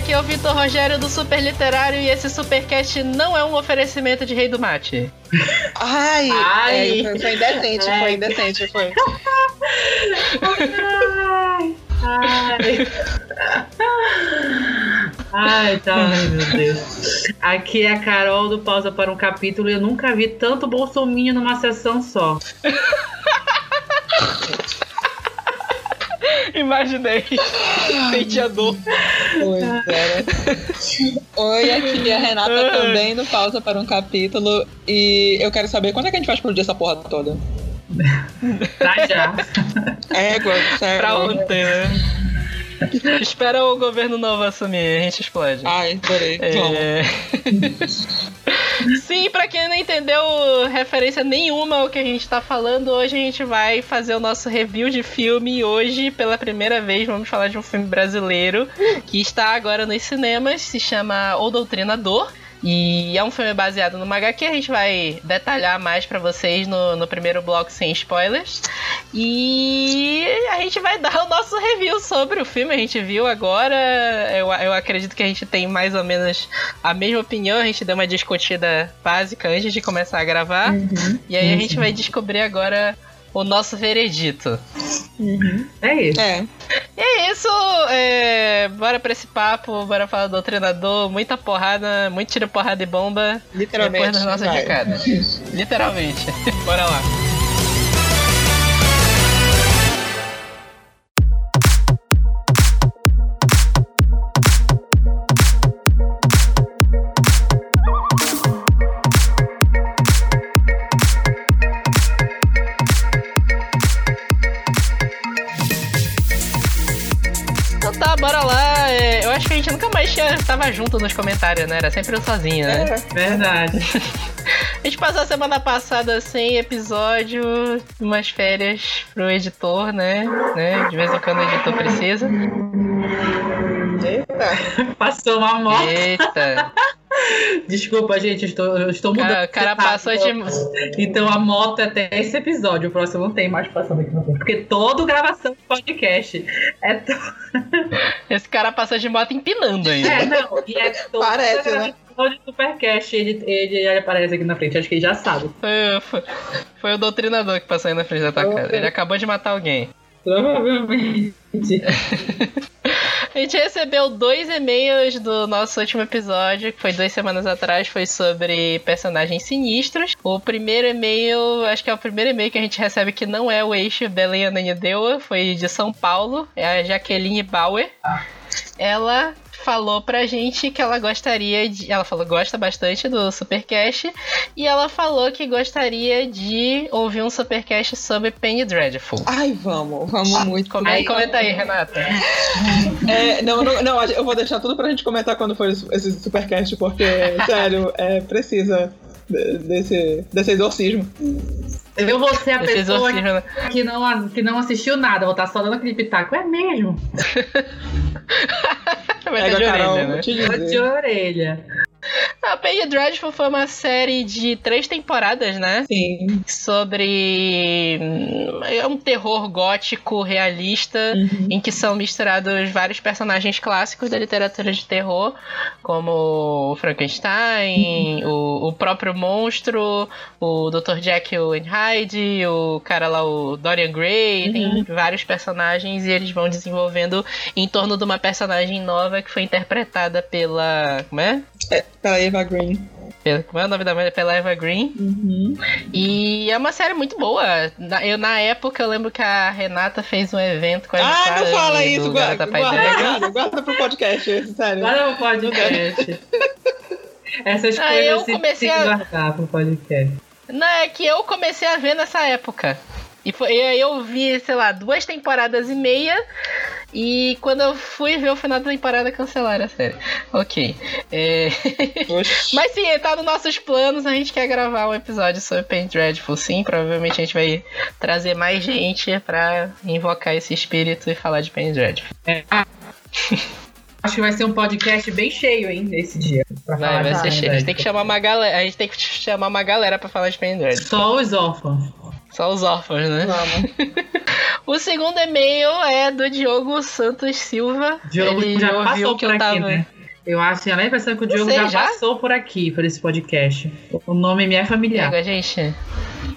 aqui é o Vitor Rogério do Super Literário e esse Supercast não é um oferecimento de Rei do Mate. Ai, Ai. É, foi, foi indecente, Ai. foi indecente, foi. Ai, ai. Ai, tá, ai, meu Deus. Aqui é a Carol do Pausa para um Capítulo e eu nunca vi tanto bolsominho numa sessão só. Imaginei. Senti a dor. Pois é. Oi, aqui é a Renata também no Pausa para um Capítulo. E eu quero saber quando é que a gente vai explodir essa porra toda. Tá já. Égua, sério. Pra ontem, né? Espera o governo novo assumir, a gente explode. Ai, adorei. É... Sim, pra quem não entendeu referência nenhuma ao que a gente tá falando, hoje a gente vai fazer o nosso review de filme e hoje, pela primeira vez, vamos falar de um filme brasileiro que está agora nos cinemas, se chama O Doutrinador. E é um filme baseado numa HQ, a gente vai detalhar mais pra vocês no, no primeiro bloco sem spoilers. E a gente vai dar o nosso review sobre o filme, a gente viu agora. Eu, eu acredito que a gente tem mais ou menos a mesma opinião, a gente deu uma discutida básica antes de começar a gravar. E aí a gente vai descobrir agora o nosso veredito. É isso. É. E é isso, é, bora pra esse papo, bora falar do treinador, muita porrada, muito tiro, porrada e bomba. Literalmente. Depois das nossas vai. recadas. Literalmente. bora lá. Tava junto nos comentários, né? Era sempre eu sozinho, né? É. Verdade. A gente passou a semana passada sem episódio, umas férias pro editor, né? né? De vez em quando o editor precisa. Eita. Passou uma moto. Eita! Desculpa, gente, eu estou, eu estou mudando. Cara, o cara passou de. Então a moto é até esse episódio. O próximo não tem mais passando aqui no. Porque toda gravação de podcast é. To... Esse cara passou de moto empinando ainda. É, não. E é toda Parece, né? de Supercast. Ele, ele, ele aparece aqui na frente. Acho que ele já sabe. Foi, foi- foi o doutrinador que passou aí na frente da tua Ok. casa. Ele acabou de matar alguém. Provavelmente. A gente recebeu dois e-mails do nosso último episódio, que foi duas semanas atrás, foi sobre personagens sinistros. O primeiro e-mail, acho que é o primeiro e-mail que a gente recebe que não é o eixo Belém Ananindeua, foi de São Paulo, é a Jaqueline Bauer. Ela falou pra gente que ela gostaria de. Ela falou que gosta bastante do Supercast. E ela falou que gostaria de ouvir um Supercast sobre Penny Dreadful. Ai, vamos, vamos muito. Come- Aí- comenta aí, Renata. É, não, não, não, eu vou deixar tudo pra gente comentar quando for esse supercast, porque, sério, é, precisa desse, desse exorcismo. Eu vou ser a Esse pessoa exorcismo, né? que não, que não assistiu nada. Vou estar só dando aquele pitaco. É mesmo? Vai Pega ter de orelha, né? te Tô de orelha. A Penny Dreadful foi uma série de três temporadas, né? Sim. Sobre hum, é um terror gótico realista Uhum. em que são misturados vários personagens clássicos da literatura de terror, como o Frankenstein, o, o próprio monstro, o Dr. Jekyll and Hyde, o cara lá, o Dorian Gray, tem vários personagens e eles vão desenvolvendo em torno de uma personagem nova que foi interpretada pela. Como é? É, pela Eva Green. Como é o nome da mulher? Pela Eva Green. Uhum. E é uma série muito boa. Na, eu, na época, eu lembro que a Renata fez um evento com a Sara não fala isso, guarda, guarda, guarda, guarda pro podcast, esse, sério. Agora o podcast. Essas Ah, coisas eu se comecei tem que a- guardar pro podcast. Não, é que eu comecei a ver nessa época. E, foi, aí eu vi, sei lá, duas temporadas e meia. E quando eu fui ver o final da temporada, cancelaram a série. Ok. É... Mas sim, tá nos nossos planos. A gente quer gravar um episódio sobre Pain Dreadful, sim. Provavelmente a gente vai trazer mais gente pra invocar esse espírito e falar de Pain Dreadful. É. Ah, Acho que vai ser um podcast bem cheio, hein, nesse dia. Vai, falar vai ser cheio. A gente tem que chamar uma galera. A gente tem que chamar uma galera pra falar de Pain Dreadful. Só os órfãos. Só os órfãos, né? Vamos. O segundo e-mail é do Diogo Santos Silva. Diogo Ele já ouviu passou que por eu aqui, tava- né? Eu acho, eu nem pensando que o Diogo sei, já, já? passou por aqui, por esse podcast. O nome me é familiar. Diego, gente.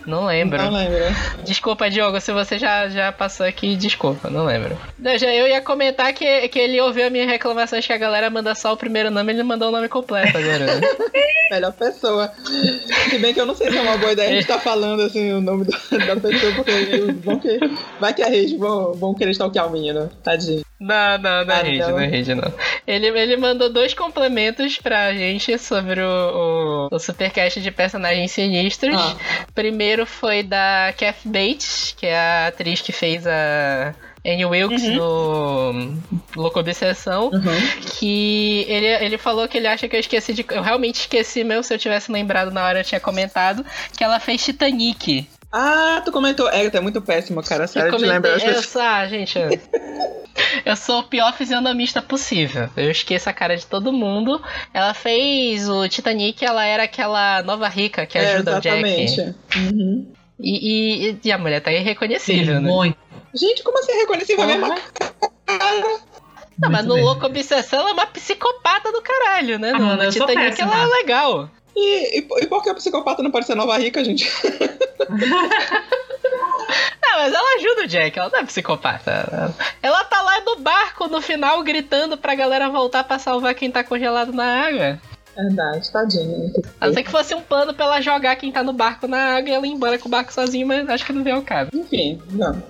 Não lembro. Não lembro. Desculpa, Diogo, se você já, já passou aqui, desculpa, não lembro. Eu, já, eu ia comentar que, que ele ouviu a minha reclamação de que a galera manda só o primeiro nome, ele mandou o nome completo agora. né? Melhor pessoa. Se bem que eu não sei se é uma boa ideia a gente tá falando assim o nome da pessoa, porque vão que, vai que a rede vão, vão querer stalkear o menino. Tadinho. Não, não, não é Ah, rede, não. não é rede, não. Ele, ele mandou dois complementos pra gente sobre o, o, o supercast de personagens sinistros. Ah. Primeiro foi da Kath Bates, que é a atriz que fez a Annie Wilkes no Louco Obsessão. Uhum. Que ele, ele falou que ele acha que eu esqueci de. Eu realmente esqueci mesmo, se eu tivesse lembrado na hora eu tinha comentado. Que ela fez Titanic. Ah, tu comentou. É, tu é muito péssimo, cara. Sério, Eu te comentei- eu coisas. sou, ah, gente. eu- Eu sou o pior fisionomista possível. Eu esqueço a cara de todo mundo. Ela fez o Titanic, ela era aquela nova rica que É, ajuda o Jack. exatamente. Uhum. E, e- e a mulher tá Sim, irreconhecível, né? muito. Gente, como assim reconhecível a mesma Porra. Não, mas no mesmo. Louco Obsessão ela é uma psicopata do caralho, né? Ah, no mano, eu sou Titanic péssima. ela é legal. E, e, e por que o psicopata não pode ser nova rica, gente? Não, mas ela ajuda o Jack, ela não é psicopata. Ela tá lá no barco no final gritando pra galera voltar pra salvar quem tá congelado na água. Verdade, tadinho. A não ser que fosse um plano pra ela jogar quem tá no barco na água e ela ir embora com o barco sozinho, mas acho que não veio ao caso. Enfim, não.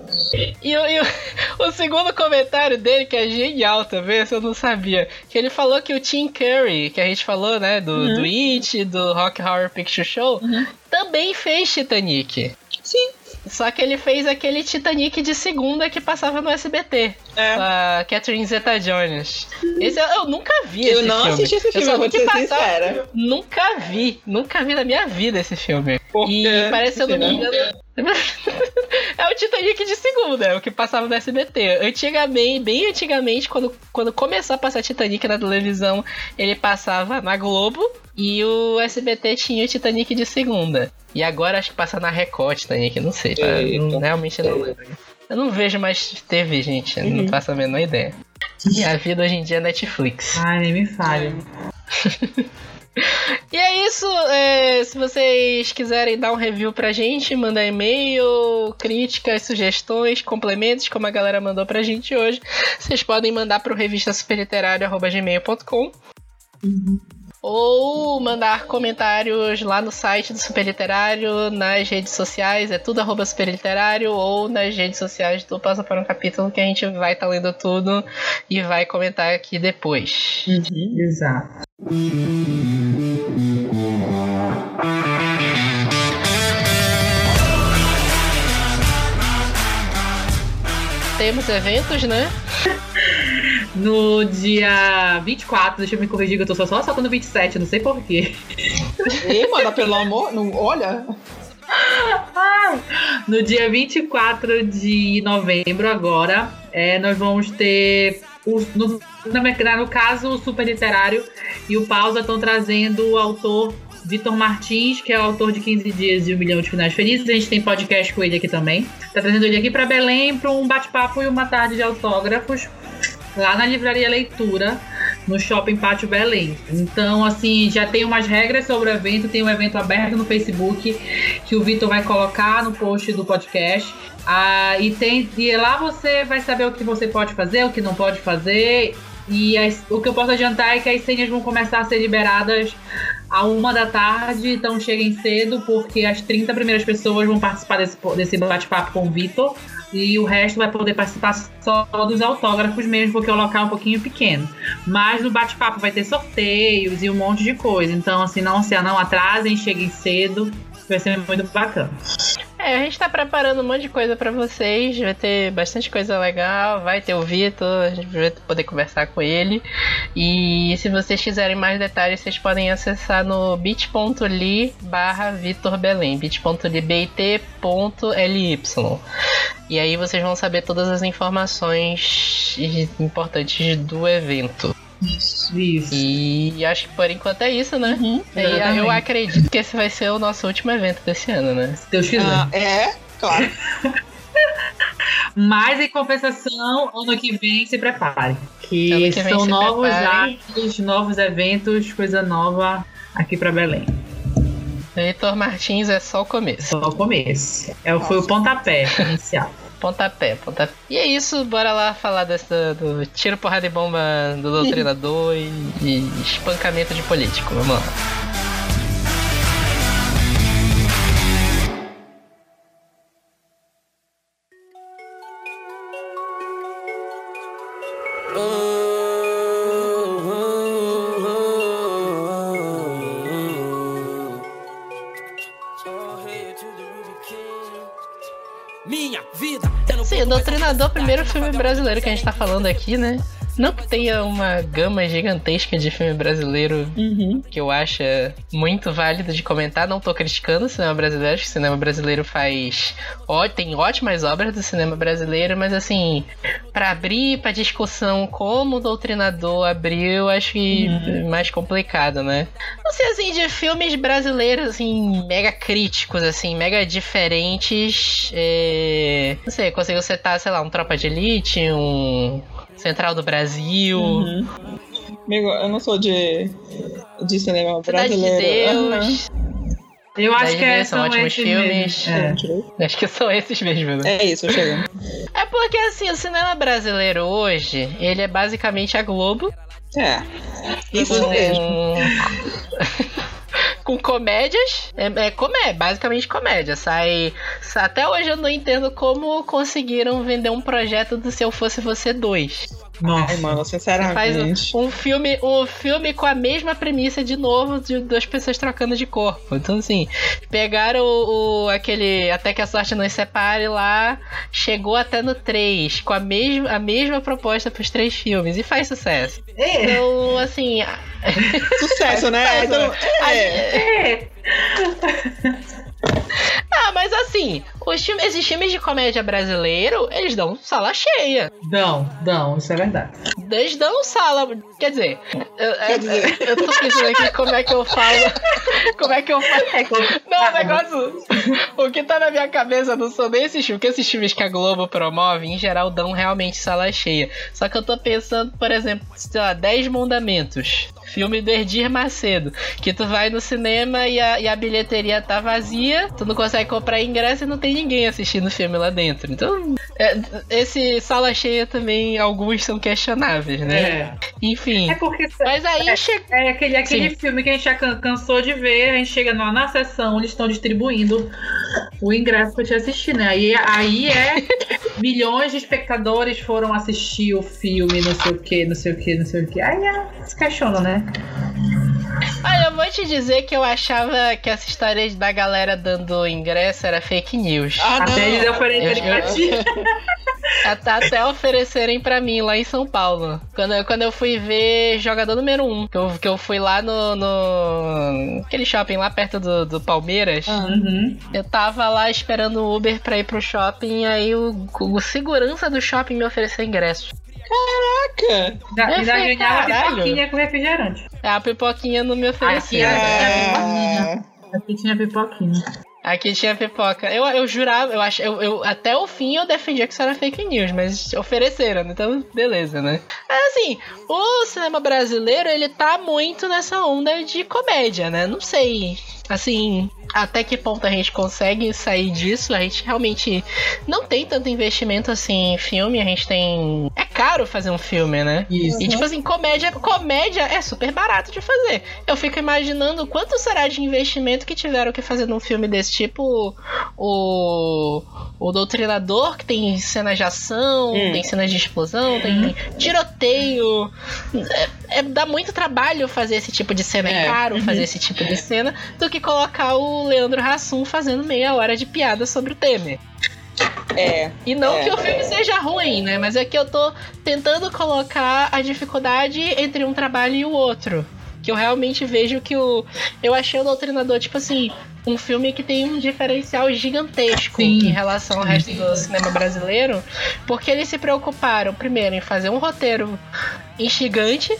E, o- e o, o segundo comentário dele, que é genial também, esse eu não sabia, que ele falou que o Tim Curry, que a gente falou, né, do, Uhum. do It, do Rock Horror Picture Show, também fez Titanic. Sim. Só que ele fez aquele Titanic de segunda que passava no SBT. É. Com a Catherine Zeta-Jones. Esse eu, eu nunca vi Eu esse não filme. assisti esse Eu filme, só eu vou te sincera. Nunca vi. Nunca vi na minha vida esse filme. Porque, E parece, se eu não me engano. é o Titanic de segunda, é o que passava no SBT. Antigamente, bem antigamente, quando, quando começou a passar Titanic na televisão, ele passava na Globo e o SBT tinha o Titanic de segunda. E agora acho que passa na Record Titanic, não sei, tá? Eita. Não- realmente não lembro. Eu não vejo mais TV, gente, Uhum. não faço a menor ideia. Minha vida hoje em dia é Netflix. Ai, nem me falha. E é isso. é, se vocês quiserem dar um review pra gente, mandar e-mail, críticas, sugestões, complementos, como a galera mandou pra gente hoje, vocês podem mandar pro revistasuperliterário.gmail.com ou mandar comentários lá no site do Super Literário, nas redes sociais, é tudo arroba Super Literário, ou nas redes sociais do Passa para um Capítulo, que a gente vai estar lendo tudo e vai comentar aqui depois. Uhum. Exato. Temos eventos, né? No dia 24, deixa eu me corrigir que eu tô só, só soltando 27, não sei porquê. E, mano, pelo amor. Não, olha. No dia 24 de novembro, agora, é, nós vamos ter. O, no, no, no caso, o Super Literário e o Pausa estão trazendo o autor Vitor Martins, que é o autor de 15 Dias e Um Milhão de Finais Felizes. A gente tem podcast com ele aqui também. Tá trazendo ele aqui para Belém para um bate-papo e uma tarde de autógrafos lá na Livraria Leitura, no Shopping Pátio Belém. Então, assim, já tem umas regras sobre o evento, tem um evento aberto no Facebook que o Vitor vai colocar no post do podcast. Ah, e, tem, e lá você vai saber o que você pode fazer, o que não pode fazer. E as- o que eu posso adiantar é que as senhas vão começar a ser liberadas a uma da tarde, então cheguem cedo, porque as 30 primeiras pessoas vão participar desse, desse bate-papo com o Vitor. E o resto vai poder participar só dos autógrafos mesmo, porque o local é um pouquinho pequeno. Mas no bate-papo vai ter sorteios e um monte de coisa. Então, assim, não se não atrasem, cheguem cedo. Vai ser muito bacana. É, a gente tá preparando um monte de coisa pra vocês. Vai ter bastante coisa legal. Vai ter o Vitor, a gente vai poder conversar com ele. E se vocês quiserem mais detalhes, vocês podem acessar no bit.ly barra Vitor Belém. bit.ly bit.ly. E aí vocês vão saber todas as informações importantes do evento. Isso. E acho que por enquanto é isso, né? Uhum. E eu acredito que esse vai ser o nosso último evento desse ano, né? Se Deus quiser. Ah, é, claro. Mas em compensação, ano que vem se prepare. Que, que são novos prepare. atos, novos eventos, coisa nova aqui pra Belém. Heitor Martins é só o começo. Só o começo. É, foi o pontapé inicial. Pontapé, pontapé. E é isso, bora lá falar dessa, do tiro, porrada e bomba do doutrinador e, espancamento de político. Vamos lá. Filme brasileiro que a gente tá falando aqui, né? Não que tenha uma gama gigantesca de filme brasileiro Uhum. que eu acho muito válido de comentar. Não tô criticando o cinema brasileiro, acho que o cinema brasileiro faz. ó, tem ótimas obras do cinema brasileiro, mas assim, pra abrir pra discussão como o Doutrinador abriu, acho que mais complicado, né? Não sei assim, de filmes brasileiros, assim, mega críticos, assim, mega diferentes. é, Não sei, conseguiu citar, sei lá, um Tropa de Elite, um. Central do Brasil. Uhum. Amigo, eu não sou de, de cinema Cidade de brasileiro. Deus. Eu acho que de é, são são ótimos filmes. É. É. Acho que são esses mesmo, né? É isso, chega. É porque assim, o cinema brasileiro hoje, ele é basicamente a Globo. É. Isso com, mesmo. com comédias. É, é, é basicamente comédia. Sai, sa- Até hoje eu não entendo como conseguiram vender um projeto do Se Eu Fosse Você 2. Nossa. Ai, mano, Faz sinceramente. um, um filme, um filme com a mesma premissa de novo de duas pessoas trocando de corpo. Então, assim, pegaram o, o- aquele Até que a sorte nos separe lá, chegou até no 3, com a mesma, a mesma proposta pros três filmes, e faz sucesso. É. Então, assim. Sucesso, né? Então, é. É. Ah, mas assim, os filmes, esses filmes de comédia brasileiro, eles dão sala cheia. Dão, dão, isso é verdade. Eles dão sala. Quer dizer, eu, Quer dizer. eu tô pensando aqui como é que eu falo. Como é que eu falo. Não, o negócio. O que tá na minha cabeça não são nem esses filmes, porque esses filmes que a Globo promove, em geral, dão realmente sala cheia. Só que eu tô pensando, por exemplo, sei lá, 10 Mandamentos. Filme do Erdir Macedo. Que tu vai no cinema e a, e a bilheteria tá vazia, tu não consegue comprar ingresso e não tem ninguém assistindo o filme lá dentro. Então, é, esse sala cheia também, alguns são questionáveis, né? É. Enfim. É porque Mas aí chega. é aquele, aquele Sim. filme que a gente já can- cansou de ver, a gente chega na, na sessão, eles estão distribuindo o ingresso pra te assistir, né? Aí, aí é milhões de espectadores foram assistir o filme, não sei o que, não sei o que, não sei o que. Aí é, se questiona, né? Olha, eu vou te dizer que eu achava que essa história da galera dando ingresso era fake news. Ah, não. Até eles oferecerem Eu- pra ti. Até, até oferecerem pra mim lá em São Paulo. Quando, eu- quando eu fui ver jogador número 1, um, que, eu, que eu fui lá no, no. aquele shopping lá perto do, do Palmeiras. Ah. Uhum. Eu tava lá esperando o Uber pra ir pro shopping, aí o, o segurança do shopping me ofereceu ingresso. Caraca! Ainda, Eu ainda falei, ganhava caralho. pipoquinha com refrigerante. A pipoquinha não me ofereceu. Aqui né? É. Aqui tinha pipoquinha. Aqui tinha pipoca. Eu, eu jurava, eu acho, eu, eu- até o fim eu defendia que isso era fake news, mas ofereceram, então beleza, né? Mas assim, o cinema brasileiro, ele tá muito nessa onda de comédia, né? Não sei, assim, até que ponto a gente consegue sair disso. A gente realmente não tem tanto investimento assim em filme, a gente tem... É caro fazer um filme, né? Isso. E tipo assim, comédia, comédia é super barato de fazer. Eu fico imaginando quanto será de investimento que tiveram que fazer num filme desse tipo o o Doutrinador, que tem cenas de ação, Hum. tem cenas de explosão, tem tiroteio. É, é- dá muito trabalho fazer esse tipo de cena, é, É. caro fazer esse tipo de cena, do que colocar o Leandro Hassum fazendo meia hora de piada sobre o Temer. É. E não É. que o filme seja ruim, né? Mas é que eu tô tentando colocar a dificuldade entre um trabalho e o outro. Que eu realmente vejo que o. Eu achei o Doutrinador, tipo assim, um filme que tem um diferencial gigantesco Sim. em relação ao resto do cinema brasileiro. Porque eles se preocuparam, primeiro, em fazer um roteiro instigante.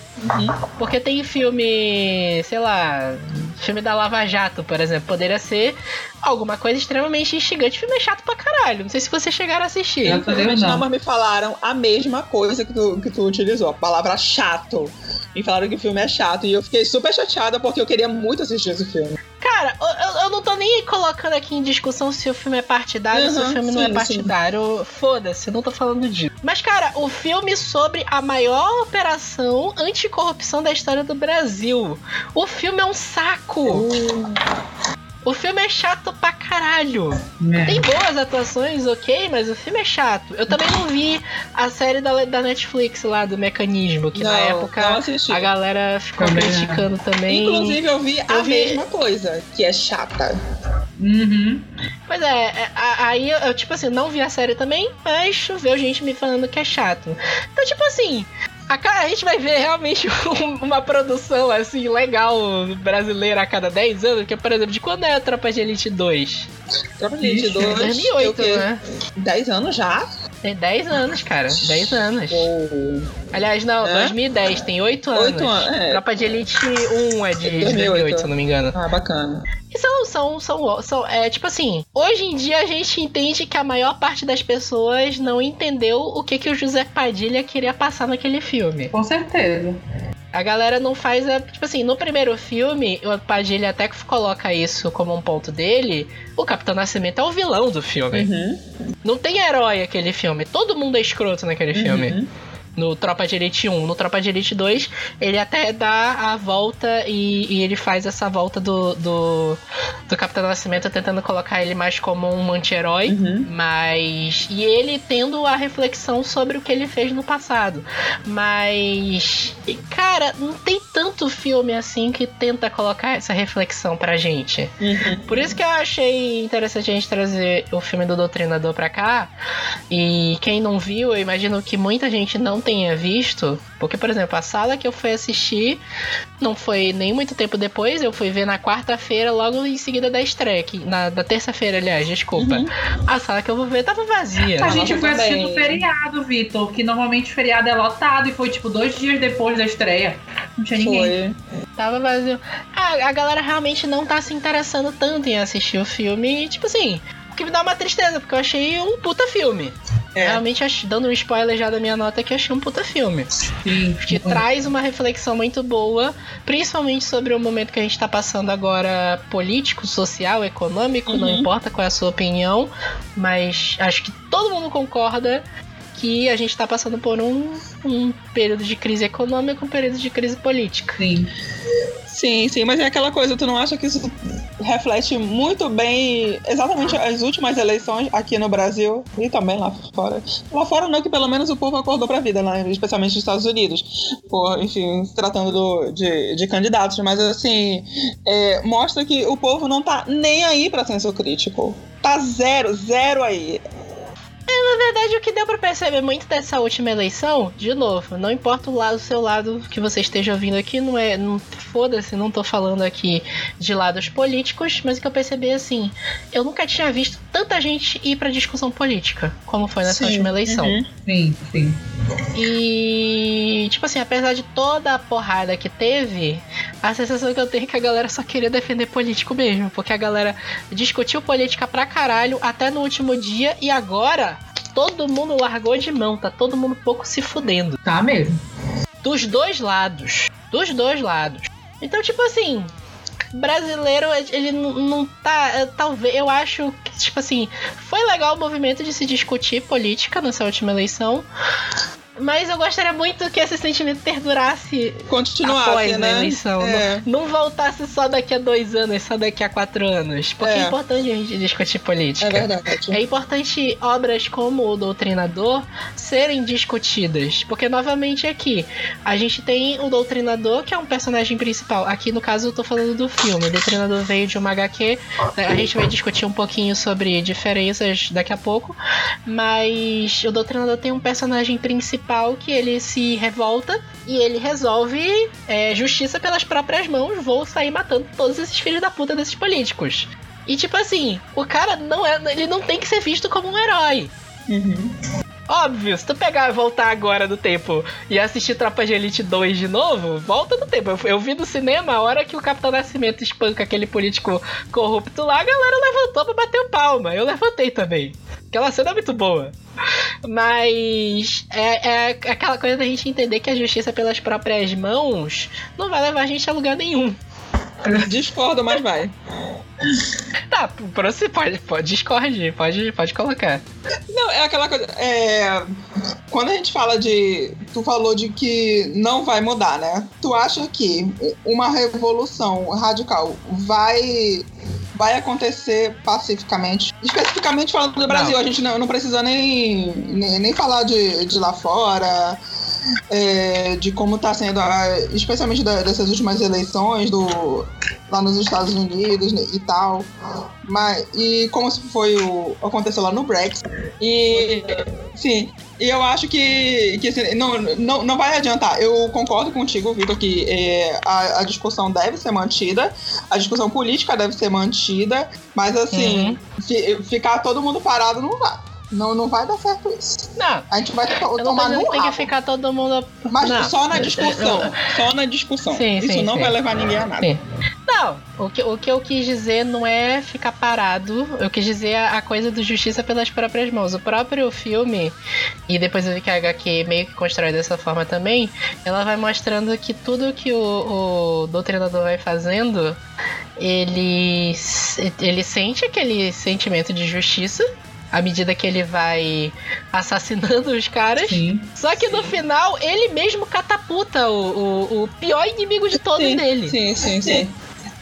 Porque tem filme, sei lá, filme da Lava Jato, por exemplo, poderia ser alguma coisa extremamente instigante. O filme é chato pra caralho. Não sei se vocês chegaram a assistir. Eu não. não, mas me falaram a mesma coisa que tu, que tu utilizou, a palavra chato. Me falaram que o filme é chato e eu fiquei super chateada porque eu queria muito assistir esse filme. Cara, eu- eu, não tô nem colocando aqui em discussão se o filme é partidário ou se o Uhum, filme não é sim, partidário. Foda-se, eu não tô falando disso. Mas, cara, o filme sobre a maior operação anticorrupção da história do Brasil. O filme é um saco. O filme é chato pra caralho. É. Tem boas atuações, ok, mas o filme é chato. Eu também não vi a série da, da Netflix lá do Mecanismo, que na Não, época não assisti. a galera ficou Também não. criticando também. Inclusive, eu vi a Eu vi- mesma coisa, que é chata. Uhum. Pois é, é, a- aí eu, tipo assim, não vi a série também, mas veio gente me falando que é chato. Então, tipo assim, a, ca- a gente vai ver realmente um- uma produção, assim, legal brasileira a cada 10 anos, que, por exemplo, de quando é a Tropa de Elite 2? Tropa de Elite Ixi, 2. 2008, eu, né? 10 anos já? Tem 10 anos, cara, 10 anos. Ou... Aliás, não, É? 2010, tem 8 anos. Oito anos, é. Tropa de Elite 1 é de 2008. 2008, se eu não me engano. Ah, bacana. E são, são, são, são, é tipo assim, hoje em dia a gente entende que a maior parte das pessoas não entendeu o que, que o José Padilha queria passar naquele filme. Com certeza. A galera não faz a. Tipo assim, no primeiro filme, o Padilha até coloca isso como um ponto dele. O Capitão Nascimento é o vilão do filme. Uhum. Não tem herói aquele filme. Todo mundo é escroto naquele filme. No Tropa de Elite 1. No Tropa de Elite 2, ele até dá a volta e, e ele faz essa volta do, do, do Capitão Nascimento tentando colocar ele mais como um anti-herói. Uhum. Mas. E ele tendo a reflexão sobre o que ele fez no passado. Mas. Cara, não tem tanto filme assim que tenta colocar essa reflexão pra gente. Uhum. Por isso que eu achei interessante a gente trazer o filme do Doutrinador pra cá. E quem não viu, eu imagino que muita gente não tenha visto. Porque, por exemplo, a sala que eu fui assistir não foi nem muito tempo depois. Eu fui ver na quarta-feira, logo em seguida da estreia. Que, na, da terça-feira, aliás, desculpa. Uhum. A sala que eu vou ver tava vazia. A gente foi assistir no feriado, Vitor, que normalmente o feriado é lotado e foi tipo dois dias depois da estreia. Não tinha ninguém. Foi. Tava vazio. Ah, a galera realmente não tá se interessando tanto em assistir o filme. E, tipo assim, que me dá uma tristeza, porque eu achei um puta filme. É. Realmente, dando um spoiler já da minha nota, que achei um puta filme. Sim. Que traz uma reflexão muito boa, principalmente sobre o momento que a gente tá passando agora político, social, econômico, não Uhum. importa qual é a sua opinião, mas acho que todo mundo concorda que a gente tá passando por um, um período de crise econômica, um período de crise política. Sim. Sim, sim, mas é aquela coisa, tu não acha que isso reflete muito bem exatamente as últimas eleições aqui no Brasil e também lá fora? Lá fora não, que pelo menos o povo acordou pra vida, né? especialmente nos Estados Unidos, por, enfim, se tratando do- de, de candidatos, mas assim, é, mostra que o povo não tá nem aí pra senso crítico. Tá zero, zero aí. Na verdade, o que deu pra perceber muito dessa última eleição, de novo, não importa o lado, o seu lado que você esteja ouvindo aqui, não é. Não, Foda-se, não tô falando aqui de lados políticos, mas o que eu percebi é assim: eu nunca tinha visto tanta gente ir pra discussão política, como foi nessa Sim, última eleição. uhum. Sim, sim. E, tipo assim, apesar de toda a porrada que teve, a sensação que eu tenho é que a galera só queria defender político mesmo. Porque a galera discutiu política pra caralho até no último dia e agora todo mundo largou de mão, tá todo mundo pouco se fudendo. Tá mesmo. Dos dois lados. Dos dois lados. Então, tipo assim. Brasileiro, ele não, tá. é, Talvez. Eu acho que, tipo assim. Foi legal o movimento de se discutir política nessa última eleição. Mas eu gostaria muito que esse sentimento perdurasse Continuasse, após né? eleição. É. Não, não voltasse só daqui a dois anos, só daqui a quatro anos. Porque é, É. importante a gente discutir política. É verdade. É importante obras como o Doutrinador serem discutidas. Porque, novamente, aqui, a gente tem o Doutrinador, que é um personagem principal. Aqui, no caso, eu tô falando do filme. O Doutrinador veio de uma HQ. A gente vai discutir um pouquinho sobre diferenças daqui a pouco. Mas o Doutrinador tem um personagem principal que ele se revolta e ele resolve é, justiça pelas próprias mãos. Vou sair matando todos esses filhos da puta desses políticos. E tipo assim, o cara não é. Ele não tem que ser visto como um herói. Uhum. Óbvio, se tu pegar e voltar agora do tempo e assistir Tropa de Elite 2 de novo, volta no tempo. Eu, eu vi no cinema a hora que o Capitão Nascimento espanca aquele político corrupto lá, a galera levantou pra bater o palma. Eu levantei também. Aquela cena é muito boa. Mas é, é aquela coisa da gente entender que a justiça pelas próprias mãos não vai levar a gente a lugar nenhum. Discordo, mas vai. Tá, você pode, pode discorde, pode, pode colocar. Não, é aquela coisa. É, quando a gente fala de. Tu falou de que não vai mudar, né? Tu acha que uma revolução radical vai vai acontecer pacificamente. Especificamente falando do Brasil, Não. a gente não, não precisa nem, nem, nem falar de, de lá fora, é, de como está sendo, a- especialmente da- dessas últimas eleições do, lá nos Estados Unidos né, e tal. Mas, e como se foi o. aconteceu lá no Brexit. E. Sim. E eu acho que, que assim, não, não, não vai adiantar. Eu concordo contigo, Vitor, que é, a, a discussão deve ser mantida, a discussão política deve ser mantida, mas assim, Uhum. fi- ficar todo mundo parado não vai. Não, não vai dar certo isso. Não, A gente vai to- eu tomar no tem que ficar todo mundo. Mas não. só na discussão. Só na discussão. Sim, isso sim, não sim. vai levar ninguém a nada. Sim. Não, o que, o que eu quis dizer não é ficar parado. Eu quis dizer a, a coisa do justiça pelas próprias mãos. O próprio filme, e depois eu vi que a HQ meio que constrói dessa forma também, ela vai mostrando que tudo que o, o doutrinador vai fazendo, ele, ele sente aquele sentimento de justiça. À medida que ele vai assassinando os caras. Sim. Só que no final, ele mesmo catapulta o, o, o pior inimigo de todos sim, dele. sim, sim, sim.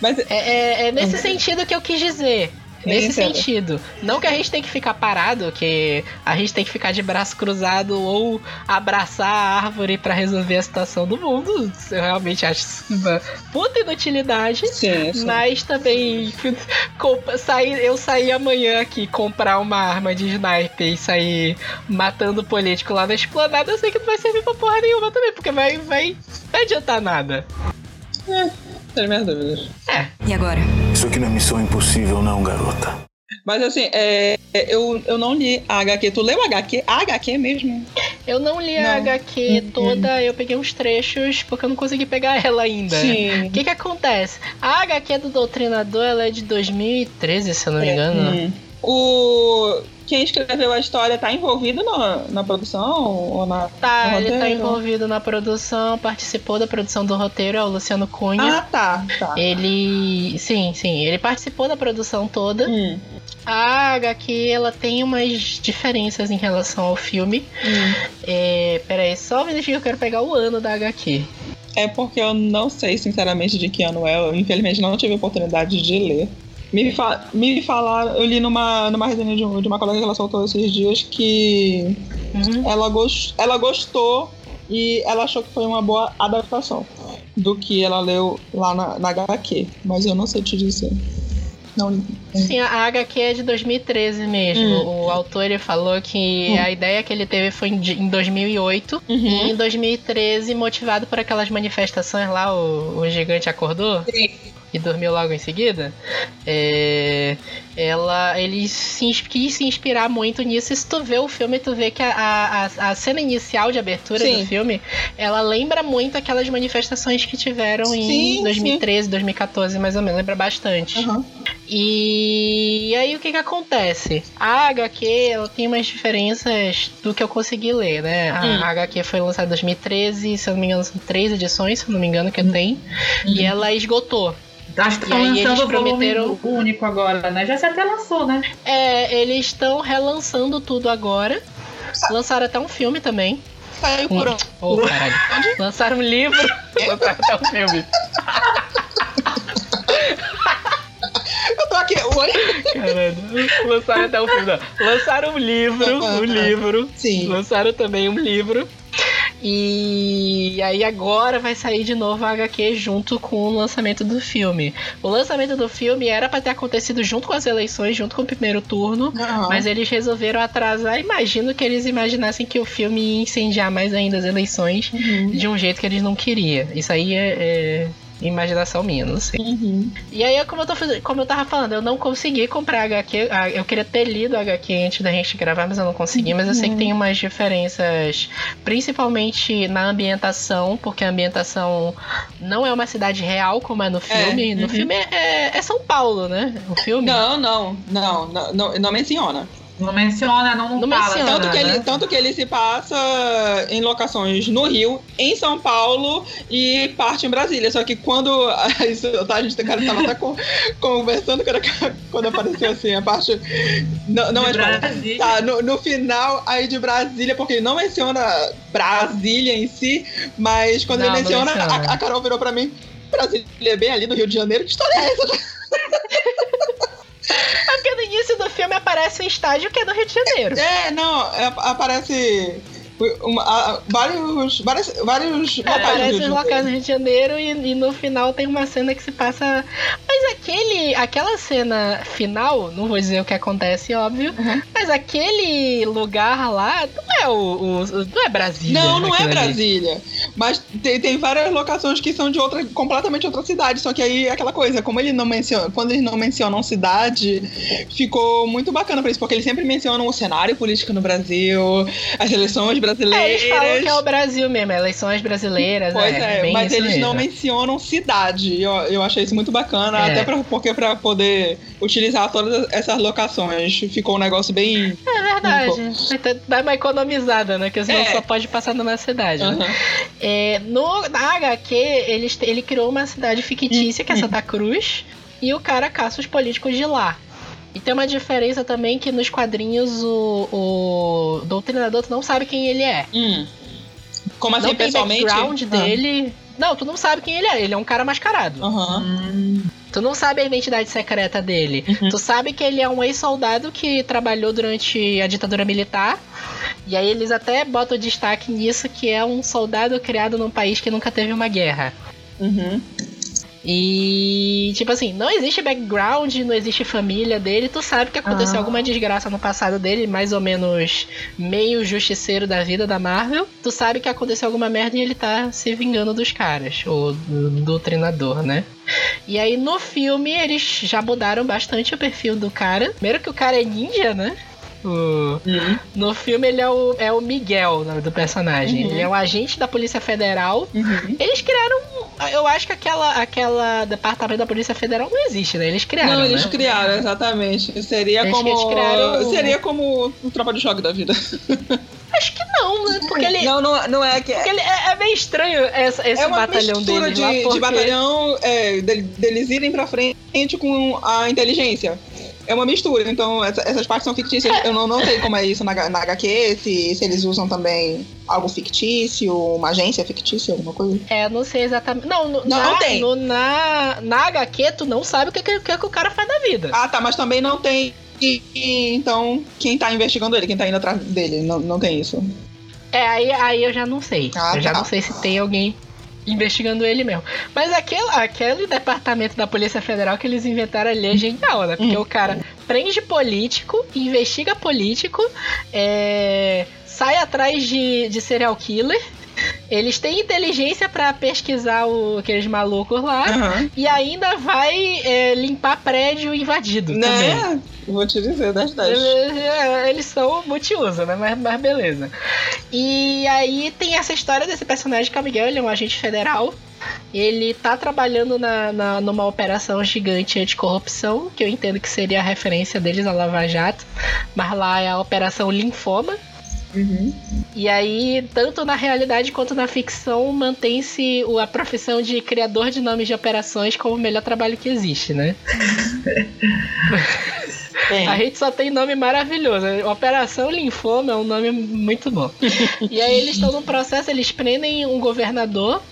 Mas É, é- é nesse sentido que eu quis dizer. Nesse entendo. sentido. Não que a gente tem que ficar parado, que a gente tem que ficar de braço cruzado ou abraçar a árvore pra resolver a situação do mundo. Eu realmente acho isso uma puta inutilidade. sim, sim. Mas também sair, eu sair amanhã aqui comprar uma arma de sniper e sair matando político lá na esplanada, eu sei que não vai servir pra porra nenhuma também, porque vai, vai, vai adiantar nada. Tenho minhas dúvidas. E agora? Isso aqui não é missão impossível, não, garota. Mas assim, é, é, eu, eu não li a HQ. Tu leu a HQ? A HQ mesmo? Eu não li a Não. HQ Uhum. toda, eu peguei uns trechos porque eu não consegui pegar ela ainda. Sim. O que que acontece? A HQ do Doutrinador ela é de 2013, se eu não me engano. Hum. O... Quem escreveu a história tá envolvido na, na produção? Ou na... Tá, ele tá roteiro? envolvido na produção, participou da produção do roteiro, é o Luciano Cunha. Ah, tá. tá. Ele. Sim, sim, ele participou da produção toda. Hum, A HQ ela tem umas diferenças em relação ao filme. hum. É, peraí, só um minutinho que eu quero pegar o ano da HQ. É porque eu não sei, sinceramente, de que ano é. Eu, infelizmente, não tive oportunidade de ler. Me, fa me falaram, eu li numa, numa resenha de, um- de uma colega que ela soltou esses dias que Uhum. ela, gos ela gostou e ela achou que foi uma boa adaptação do que ela leu lá na, na HQ. Mas eu não sei te dizer. Não. Sim, a HQ é de 2013 mesmo. Hum. O autor ele falou que Hum. a ideia que ele teve foi em de- em 2008. E Uhum. em 2013, motivado por aquelas manifestações lá, o, o gigante acordou e dormiu logo em seguida. é, ela, ele se, quis se inspirar muito nisso. E se tu vê o filme, tu vê que a, a, a- a cena inicial de abertura Sim. do filme, ela lembra muito aquelas manifestações que tiveram em Sim, sim. 2013, 2014, mais ou menos. Lembra bastante. Uhum. E aí o que que acontece? A HQ ela tem umas diferenças do que eu consegui ler, né? A Hum. HQ foi lançada em 2013, se eu não me engano, são três edições, se eu não me engano, que Hum. eu tenho. E ela esgotou. Acho que estão lançando o volume prometeram- único agora, né? Já se até lançou, né? É, eles estão relançando tudo agora. Lançaram até um filme também. Saiu por onde? Oh, caralho. Lançaram um livro. Lançaram até um filme. Eu tô aqui. Oi? Caralho. Lançaram até um filme. Não. Lançaram um livro. Um livro. Sim. Lançaram também um livro. E aí agora vai sair de novo a HQ junto com o lançamento do filme. O lançamento do filme era pra ter acontecido junto com as eleições, junto com o primeiro turno. Uhum. Mas eles resolveram atrasar. Imagino que eles imaginassem que o filme ia incendiar mais ainda as eleições Uhum. de um jeito que eles não queriam. Isso aí é, é Imaginação minha, não sei. Uhum. E aí, como eu, tô, como eu tava falando, eu não consegui comprar HQ. Eu queria ter lido a HQ antes da gente gravar, mas eu não consegui. Mas eu sei que tem umas diferenças, principalmente na ambientação, porque a ambientação não é uma cidade real como é no filme. no uhum. filme é, é- é São Paulo, né? O filme. Não, não, não, não, não, não menciona. Não menciona, não, Não fala. menciona. Tanto que, ele, né? tanto que ele se passa em locações no Rio, em São Paulo e parte em Brasília. Só que quando. Isso, tá, a gente cara, tava até com- conversando quando, quando apareceu assim a parte. Não, não De é. Tá, no, no final aí de Brasília, porque ele não menciona Brasília em si, mas quando Não, ele não menciona, menciona. A, a Carol virou pra mim. Brasília é bem ali no Rio de Janeiro, que história é essa? É no início do filme aparece um estádio que é no Rio de Janeiro. É, não, é, aparece uma- a- vários, vários, vários locais do Rio Aparece de os Janeiro. locais no Rio de Janeiro e, e no final tem uma cena que se passa. Mas aquele. Aquela cena final, não vou dizer o que acontece, óbvio. Uhum. Mas aquele lugar lá não é o. o- não é Brasília. Não, não é aquilo ali. Brasília. Mas tem, tem várias locações que são de outra, completamente outra cidade. Só que aí é aquela coisa, como ele não menciona, quando eles não mencionam cidade, ficou muito bacana pra isso, porque eles sempre mencionam o cenário político no Brasil, as eleições É, brasileiras. eles falam que é o Brasil mesmo, eleições brasileiras. Pois é, bem mas eles não mesmo. mencionam cidade. Eu, eu achei isso muito bacana, É. até pra, porque pra poder utilizar todas essas locações ficou um negócio bem. É verdade. Então, Dá uma economizada, né? Que senão É. só pode passar numa cidade. né? Aham. É, no, na HQ, eles, ele criou uma cidade fictícia, que é Santa Cruz, e o cara caça os políticos de lá. E tem uma diferença também que nos quadrinhos o, o doutrinador não sabe quem ele é. Hum. Como assim, não pessoalmente? background Ah. dele. Não, tu não sabe quem ele é. Ele é um cara mascarado. Aham. Hum, Tu não sabe a identidade secreta dele. Uhum. Tu sabe que ele é um ex-soldado que trabalhou durante a ditadura militar. E aí eles até botam destaque nisso que é um soldado criado num país que nunca teve uma guerra. Uhum. E, tipo assim, não existe background, não existe família dele. Tu sabe que aconteceu Ah. alguma desgraça no passado dele, mais ou menos meio justiceiro da vida da Marvel. Tu sabe que aconteceu alguma merda e ele tá se vingando dos caras, ou do, do treinador, né? E aí no filme eles já mudaram bastante o perfil do cara. Primeiro que o cara é ninja, né? O- Uhum. no filme ele é o, é o Miguel, o nome do personagem. Uhum. Ele é um agente da Polícia Federal Uhum. eles criaram. Eu acho que aquela, aquela departamento da Polícia Federal não existe, né? Eles criaram. Não, eles né? criaram, exatamente. Seria Eles- como. criaram- Seria como o Tropa de Choque da vida. Acho que não, né? Porque ele. Não, não, não é que. porque ele é, é meio estranho essa- esse É uma batalhão deles de, lá, de porque... batalhão é, de- deles irem pra frente com a inteligência. É uma mistura, então essa- essas partes são fictícias. Eu não, não sei como é isso na, na HQ, se, se eles usam também algo fictício, uma agência fictícia, alguma coisa. É, não sei exatamente. Não, no, Não, na, não tem. no- na, na HQ, tu não sabe o que, que, que o cara faz da vida. Ah, tá, mas também não tem. e- e, então, quem tá investigando ele, quem tá indo atrás dele, não, não tem isso. É, aí, aí eu já não sei. Ah, eu já tá. não sei se tem alguém investigando ele mesmo. Mas aquele, aquele departamento da Polícia Federal que eles inventaram ali é genial, né? Porque o cara prende político, investiga político, é, sai atrás de, de serial killer. Eles têm inteligência pra pesquisar o, aqueles malucos lá. Aham. E ainda vai é, limpar prédio invadido também. Né? Vou te dizer, 10 10. Eles, é, eles são multiuso, né? Mas, mas beleza. E aí tem essa história desse personagem que é o Miguel, ele é um agente federal. Ele tá trabalhando na, na- numa operação gigante anticorrupção, que eu entendo que seria a referência deles a Lava Jato, mas lá é a Operação Linfoma. Uhum. E aí, tanto na realidade quanto na ficção, mantém-se a profissão de criador de nomes de operações como o melhor trabalho que existe, né? Tem. A gente só tem nome maravilhoso. Operação Linfoma é um nome muito bom. e aí eles estão no processo, eles prendem um governador.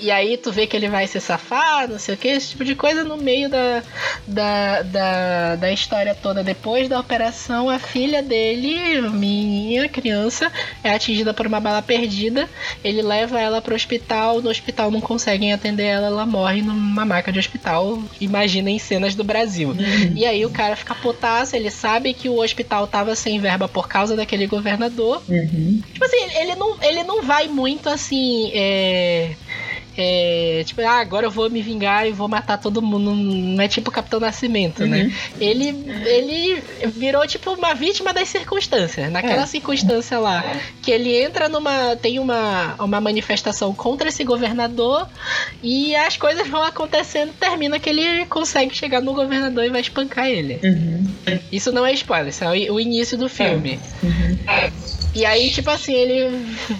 E aí tu vê que ele vai se safar, não sei o que, esse tipo de coisa no meio da, da, da, da história toda. Depois da operação, a filha dele, minha criança, é atingida por uma bala perdida. Ele leva ela pro hospital, no hospital não conseguem atender ela, ela morre numa maca de hospital. Imaginem cenas do Brasil. E aí o cara fica putaço, ele sabe que o hospital tava sem verba por causa daquele governador. Uhum. Tipo assim, ele não, ele não vai muito assim. É, é, tipo, ah, agora eu vou me vingar e vou matar todo mundo. Não é tipo Capitão Nascimento, né? Uhum. Ele, ele virou tipo uma vítima das circunstâncias. Naquela É. circunstância lá, que ele entra numa. tem uma, uma manifestação contra esse governador e as coisas vão acontecendo, termina que ele consegue chegar no governador e vai espancar ele. Uhum. Isso não é spoiler, isso é o o início do filme. E aí, tipo assim, ele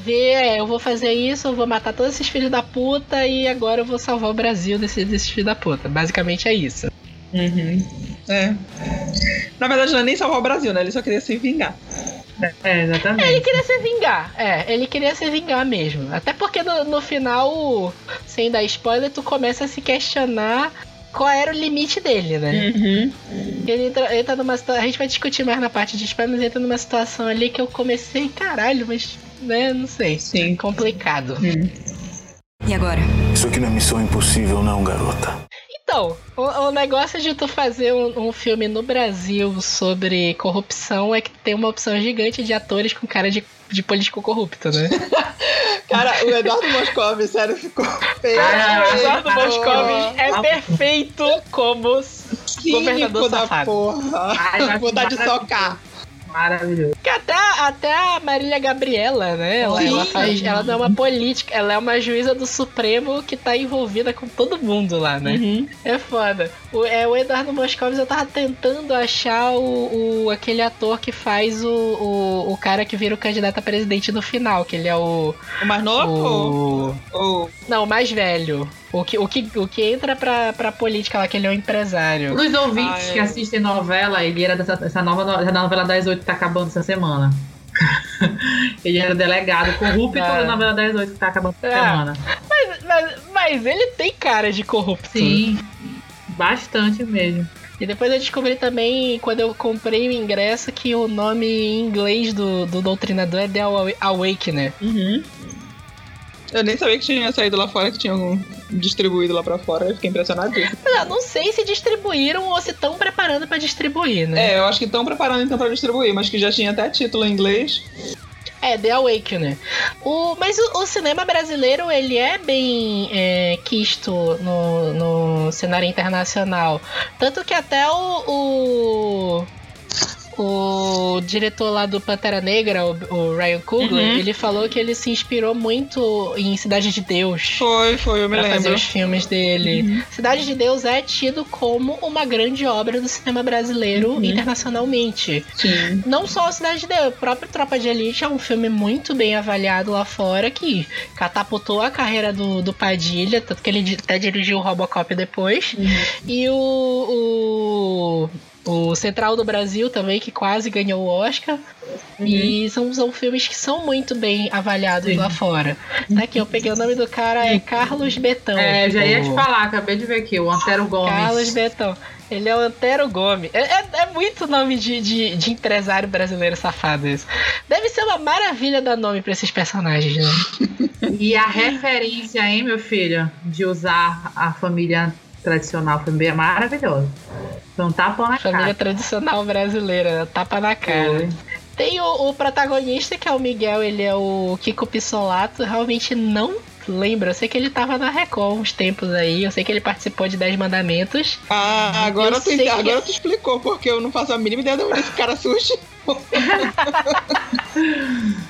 vê, é, eu vou fazer isso, eu vou matar todos esses filhos da puta e agora eu vou salvar o Brasil desses, desses filhos da puta. Basicamente é isso. Uhum. É. Na verdade, não é nem salvar o Brasil, né? Ele só queria se vingar. É, Ele exatamente. queria se vingar, é, ele queria se vingar mesmo. Até porque no, no final, sem dar spoiler, tu começa a se questionar qual era o limite dele, né? Uhum. Ele entra, entra numa situação. A gente vai discutir mais na parte de spoiler, mas entra numa situação ali que eu comecei, caralho, mas, né, não sei. Sim. Complicado. E agora? Isso aqui não é missão impossível, não, garota. Então, o, o negócio de tu fazer um, um filme no Brasil sobre corrupção é que tem uma opção gigante de atores com cara de, de político corrupto, né? Cara, o Eduardo Moscov, sério, ficou feio. Ah, o Eduardo Moscovis é Ah, perfeito como governador Cínico da safado. porra. Ai, mas Vontade de socar. Maravilhoso. Que até, a Marília Gabriela, né? Ela, ela faz. Ela não é uma política, ela é uma juíza do Supremo que tá envolvida com todo mundo lá, né? Uhum. É foda. O, é, o Eduardo Moscovis, eu tava tentando achar o, o- aquele ator que faz o, o, o cara que vira o candidato a presidente no final, que ele é o. O mais novo? o não, o mais velho. O que, o que, o que entra pra, pra política lá, que ele é um empresário. Para os ouvintes Ah, é. que assistem novela, ele era dessa essa nova no- essa novela das oito que tá acabando essa semana. ele era delegado corrupto Ah. da novela das oito que tá acabando Ah. semana. Mas, mas, mas ele tem cara de corrupto. Sim, bastante mesmo. E depois eu descobri também, quando eu comprei o ingresso, que o nome em inglês do, do doutrinador é The Awa- Awakener. Uhum. Eu nem sabia que tinha saído lá fora, que tinham distribuído lá pra fora. Eu fiquei impressionadíssimo. Mas eu não sei se distribuíram ou se estão preparando pra distribuir, né? É, eu acho que estão preparando então pra distribuir, mas que já tinha até título em inglês. É, The Awakener. O, mas o, o cinema brasileiro, ele é bem é, quisto no, no cenário internacional. Tanto que até o... o o diretor lá do Pantera Negra, o, o Ryan Coogler, Uhum. ele falou que ele se inspirou muito em Cidade de Deus. Foi, foi, eu me Pra fazer lembro. os filmes dele. Cidade de Deus é tido como uma grande obra do cinema brasileiro internacionalmente. Sim. Não só Cidade de Deus, o próprio Tropa de Elite é um filme muito bem avaliado lá fora, que catapultou a carreira do, do Padilha, tanto que ele até dirigiu o Robocop depois. E o, o, o Central do Brasil também, que quase ganhou o Oscar. E são, são filmes que são muito bem avaliados lá fora. Tá aqui, eu peguei o nome do cara, é Carlos Betão. É, já ia te falar, acabei de ver aqui, o Antero Gomes. Carlos Betão. Ele é o Antero Gomes. É, é- é muito nome de, de, de empresário brasileiro safado isso. Deve ser uma maravilha dar nome pra esses personagens, né? E a referência, hein, meu filho, de usar a família tradicional foi bem maravilhosa. Foi um tapa na Família cara. tradicional brasileira, tapa na cara. Foi. Tem o, o protagonista, que é o Miguel, ele é o Kiko Pissolato. Realmente não lembro. Eu sei que ele tava na Record uns tempos aí. Eu sei que ele participou de Dez Mandamentos. Ah, agora, Eu tu, que- agora tu explicou, porque eu não faço a mínima ideia de onde esse cara surge.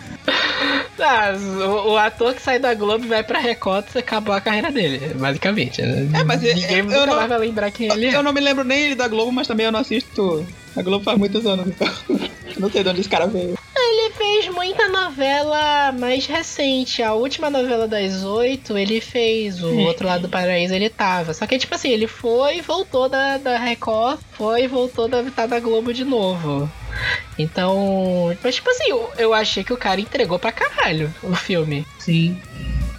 Ah, o, o ator que sai da Globo e vai pra Record, acabou a carreira dele, basicamente. né? É, mas eu- Ninguém eu nunca não- mais vai lembrar quem ele é. Eu não me lembro nem da Globo, mas também eu não assisto. A Globo faz muitos anos, então. não sei de onde esse cara veio. Ele fez muita novela mais recente. A última novela das oito, ele fez. O Outro Lado do Paraíso, ele tava. Só que, tipo assim, ele foi e voltou da, da Record, foi e voltou da, tá da Globo de novo. Então, mas, tipo assim, eu, eu achei que o cara entregou pra caralho o filme. Sim,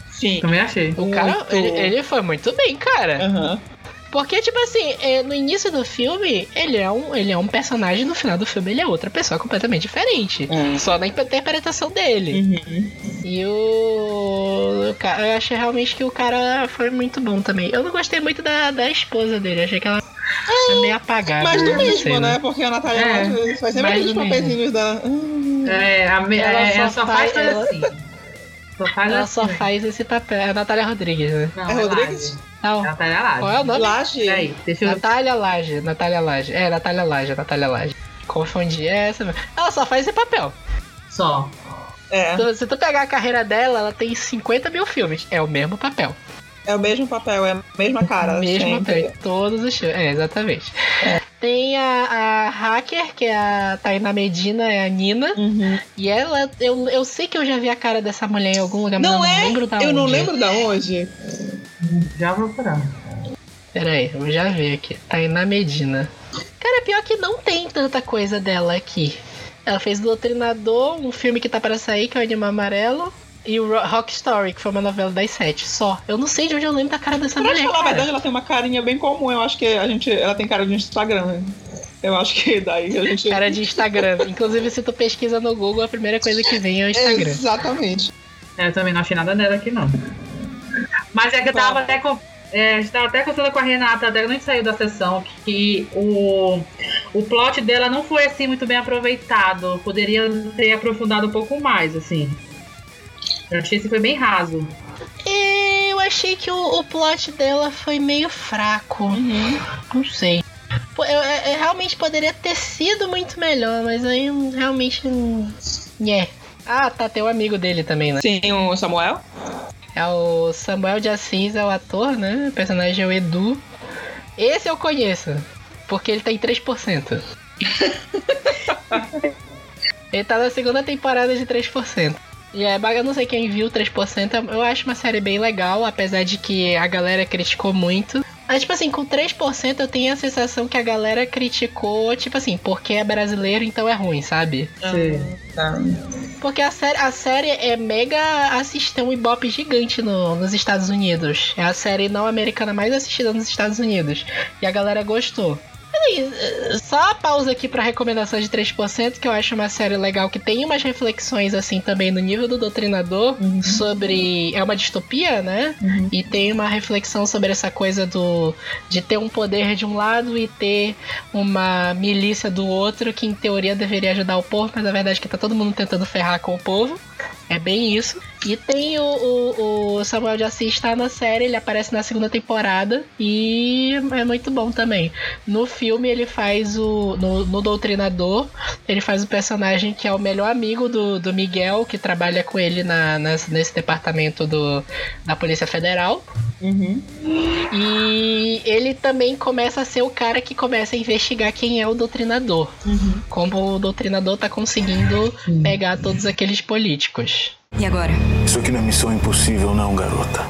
Sim. também achei. O cara, ele, ele foi muito bem, cara. Aham. Porque, tipo assim, é, no início do filme, ele é, um, ele é um personagem, no final do filme, ele é outra pessoa completamente diferente. É. Só na interpretação dele. Uhum. E o. o ca- Eu achei realmente que o cara foi muito bom também. Eu não gostei muito da, da esposa dele, achei que ela é meio apagada. Mas do sei, mesmo, né? Porque a Natália É, faz sempre aqueles papezinhos da. Hum. É, a me- Ela é, só ela só faz faz- ela- assim. Só faz Ela assim. só faz esse papel. É a Natália Rodrigues, né? Não, É Rodrigues? Laje. Não. Natália Laje. Qual é o nome? Laje? Peraí, deixa eu. Natália Laje. Natália Laje. É, Natália Laje, Natália Laje. Confundi. É essa. Ela só faz esse papel. Só. É, Então, se tu pegar a carreira dela, ela tem 50 mil filmes. É o mesmo papel. É o mesmo papel, é a mesma cara. mesmo papel. Todos os filmes. É, exatamente. Tem a, a hacker, que é a Tainá Medina, é a Nina. Uhum. E ela, eu, eu sei que eu já vi a cara dessa mulher em algum lugar, mas Não eu não é? lembro da Eu não onde. lembro da onde. Já vou procurar. Pera aí, eu já vi aqui. Tainá Medina. Cara, pior que não tem tanta coisa dela aqui. Ela fez Doutrinador, um filme que tá para sair, que é o Anima Amarelo. E o Ro- Rock Story, que foi uma novela das sete. Só. Eu não sei de onde eu lembro da cara dessa Pra mulher. falar a verdade, ela tem uma carinha bem comum. Eu acho que a gente. Ela tem cara de Instagram. né? Eu acho que daí a gente. Cara de Instagram. Inclusive, se tu pesquisa no Google, a primeira coisa que vem é o Instagram. Exatamente. É, Eu também não achei nada dela aqui, não. Mas é que eu tava até com. É, a gente tava até conversando com a Renata, até quando a gente saiu da sessão, que o, o plot dela não foi assim muito bem aproveitado. Poderia ter aprofundado um pouco mais, assim. Eu achei que foi bem raso. É, Eu achei que o, o plot dela foi meio fraco. Uhum. Não sei. Eu, eu- eu realmente poderia ter sido muito melhor, mas aí eu realmente. não- É. Ah, tá, tem o amigo dele também, né? Sim, o Samuel? É o Samuel de Assis, é o ator, né? O personagem é o Edu. Esse eu conheço, porque ele tem 3%. ele tá na segunda temporada de 3%. E é, eu não sei quem viu 3%, eu acho uma série bem legal, apesar de que a galera criticou muito. Mas, tipo assim, com 3% eu tenho a sensação que a galera criticou, tipo assim, porque é brasileiro, então é ruim, sabe? Sim. Tá. Porque a série, a série é mega assistida, um ibope gigante no- nos Estados Unidos. É a série não americana mais assistida nos Estados Unidos. E a galera gostou. Eh, Só a pausa aqui pra recomendação de 3%, que eu acho uma série legal, que tem umas reflexões assim também no nível do Doutrinador sobre. É uma distopia, né? E tem uma reflexão sobre essa coisa do de ter um poder de um lado e ter uma milícia do outro que em teoria deveria ajudar o povo, mas a verdade é que tá todo mundo tentando ferrar com o povo. É bem isso. E tem o, o, o Samuel de Assis tá na série, ele aparece na segunda temporada e é muito bom também. No filme ele faz o. No, no Doutrinador, ele faz o personagem que é o melhor amigo do, do Miguel, que trabalha com ele na, nesse, nesse departamento do, da Polícia Federal. Uhum. E ele também começa a ser o cara que começa a investigar quem é o doutrinador. Como o doutrinador tá conseguindo pegar todos aqueles políticos. E agora? Isso aqui não é missão impossível, não, garota.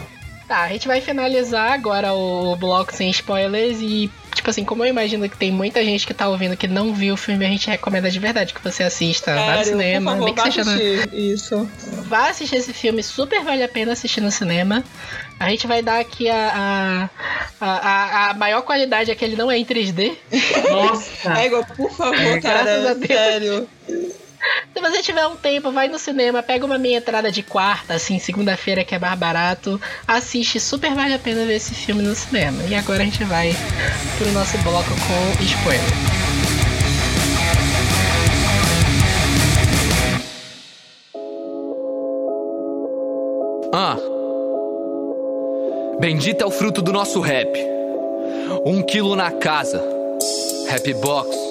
Tá, a gente vai finalizar agora o bloco sem spoilers e, tipo assim, como eu imagino que tem muita gente que tá ouvindo que não viu o filme, a gente recomenda de verdade que você assista, vá no cinema, por favor, nem que vá seja assistir Isso. Vá assistir esse filme, super vale a pena assistir no cinema. A gente vai dar aqui a, a, a, a maior qualidade é que ele não é em 3D. Nossa! É igual, por favor, Graças a cara. Deus. Sério. Se você tiver um tempo, vai no cinema, pega uma meia entrada de quarta, assim, segunda-feira que é mais barato. Assiste, super vale a pena ver esse filme no cinema. E agora a gente vai pro nosso bloco com spoiler. Ah. Bendito é o fruto do nosso rap. Um quilo na casa. Rap box.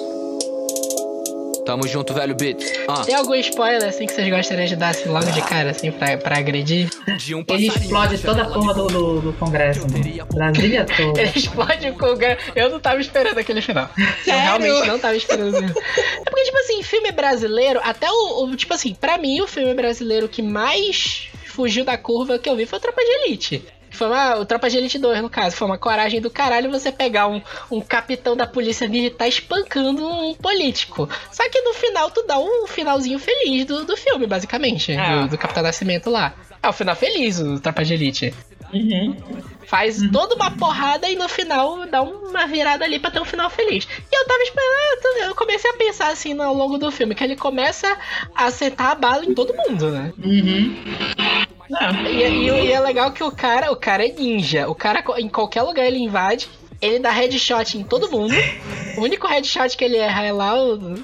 Tamo junto, velho beat. Ah. Tem algum spoiler assim que vocês gostariam de dar assim, logo de cara, assim, pra, pra agredir? De um Ele explode que toda a porra do, do, do Congresso. né? Brasília toda. Ele explode o Congresso. Eu não tava esperando aquele final. Eu Sério? realmente não tava esperando isso. É porque, tipo assim, filme brasileiro, até o, o- Tipo assim, pra mim, o filme brasileiro que mais fugiu da curva que eu vi foi o Tropa de Elite. Foi uma, o Tropa de Elite 2, no caso. Foi uma coragem do caralho você pegar um, um capitão da polícia militar espancando um político. Só que no final tu dá um finalzinho feliz do, do filme, basicamente. É. Do, do Capitão Nascimento lá. É o final feliz, o Tropa de Elite. Uhum. Faz toda uma porrada e no final dá uma virada ali pra ter um final feliz. E eu tava esperando, eu comecei a pensar assim ao longo do filme, que ele começa a acertar a bala em todo mundo, né? Uhum. E, e- e é legal que o cara, o cara é ninja. O cara, em qualquer lugar ele invade. Ele dá headshot em todo mundo. O único headshot que ele erra é lá o.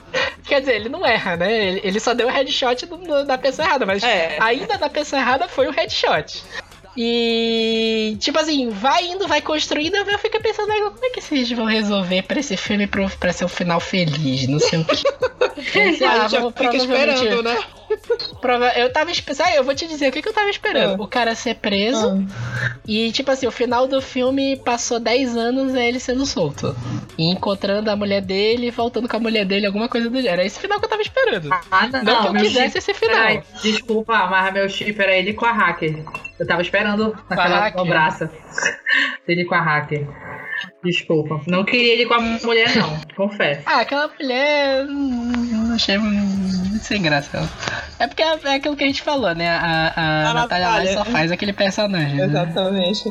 Quer dizer, ele não erra, né? Ele, ele só deu o headshot do- do- da pessoa errada, mas É. ainda da pessoa errada foi o headshot. E, tipo assim, vai indo, vai construindo, eu fico pensando, "Ah, como é que vocês vão resolver pra esse filme pro, pra ser um final feliz? Não sei o que. a gente já fica esperando, né? Prova... Eu tava esperando. Eu vou te dizer o que, que eu tava esperando. Ah. O cara ser preso. E, tipo assim, o final do filme passou 10 anos é ele sendo solto. E encontrando a mulher dele, voltando com a mulher dele, alguma coisa do gênero. É esse final que eu tava esperando. Ah, não, Não que eu meu quisesse chip- esse final. Peraí, desculpa, mas meu chip era ele com a hacker. Eu tava esperando naquela hacker? dobraça. ele com a hacker. Desculpa. Não queria ele com a mulher, não. Confesso. Ah, aquela mulher. hum, Achei muito sem graça. É porque é é aquilo que a gente falou, né? A, a A Natália Natália. só faz aquele personagem. Né? Exatamente.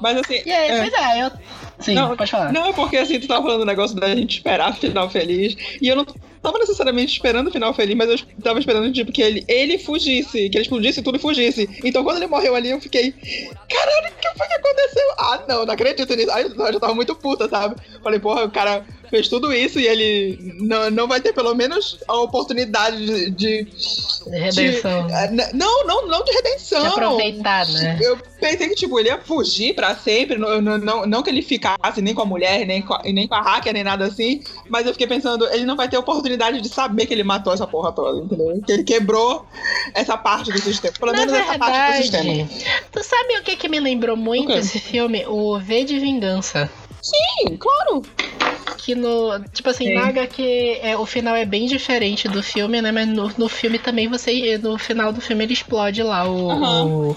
Mas assim. E aí, é. pois é, eu. Sim, Não, pode falar. Não, é porque assim, tu tava falando o negócio da gente esperar final feliz. E eu não tava necessariamente esperando o final feliz, mas eu tava esperando, tipo, que ele, ele fugisse, que ele explodisse tudo e fugisse. Então quando ele morreu ali, eu fiquei. Caralho, o que foi que aconteceu? Ah, não, não acredito nisso. Aí eu já tava muito puta, sabe? Falei, porra, o cara fez tudo isso e ele não, não vai ter pelo menos a oportunidade de. de Redenção. de- n- não, não, não de redenção. De aproveitar, né? Eu pensei que, tipo, ele ia fugir pra sempre. Não, não, não, que ele ficasse nem com a mulher, nem com a, nem com a hacker, nem nada assim. Mas eu fiquei pensando, ele não vai ter oportunidade de saber que ele matou essa porra toda, entendeu? Que ele quebrou essa parte do sistema. Pelo Na menos essa parte do sistema. verdade, tu sabe o que que me lembrou muito esse filme? O V de Vingança. Sim, claro. Que no. Tipo assim, Sim. na HQ é, o final é bem diferente do filme, né? Mas no, no filme também você. No final do filme ele explode lá o. Aham. o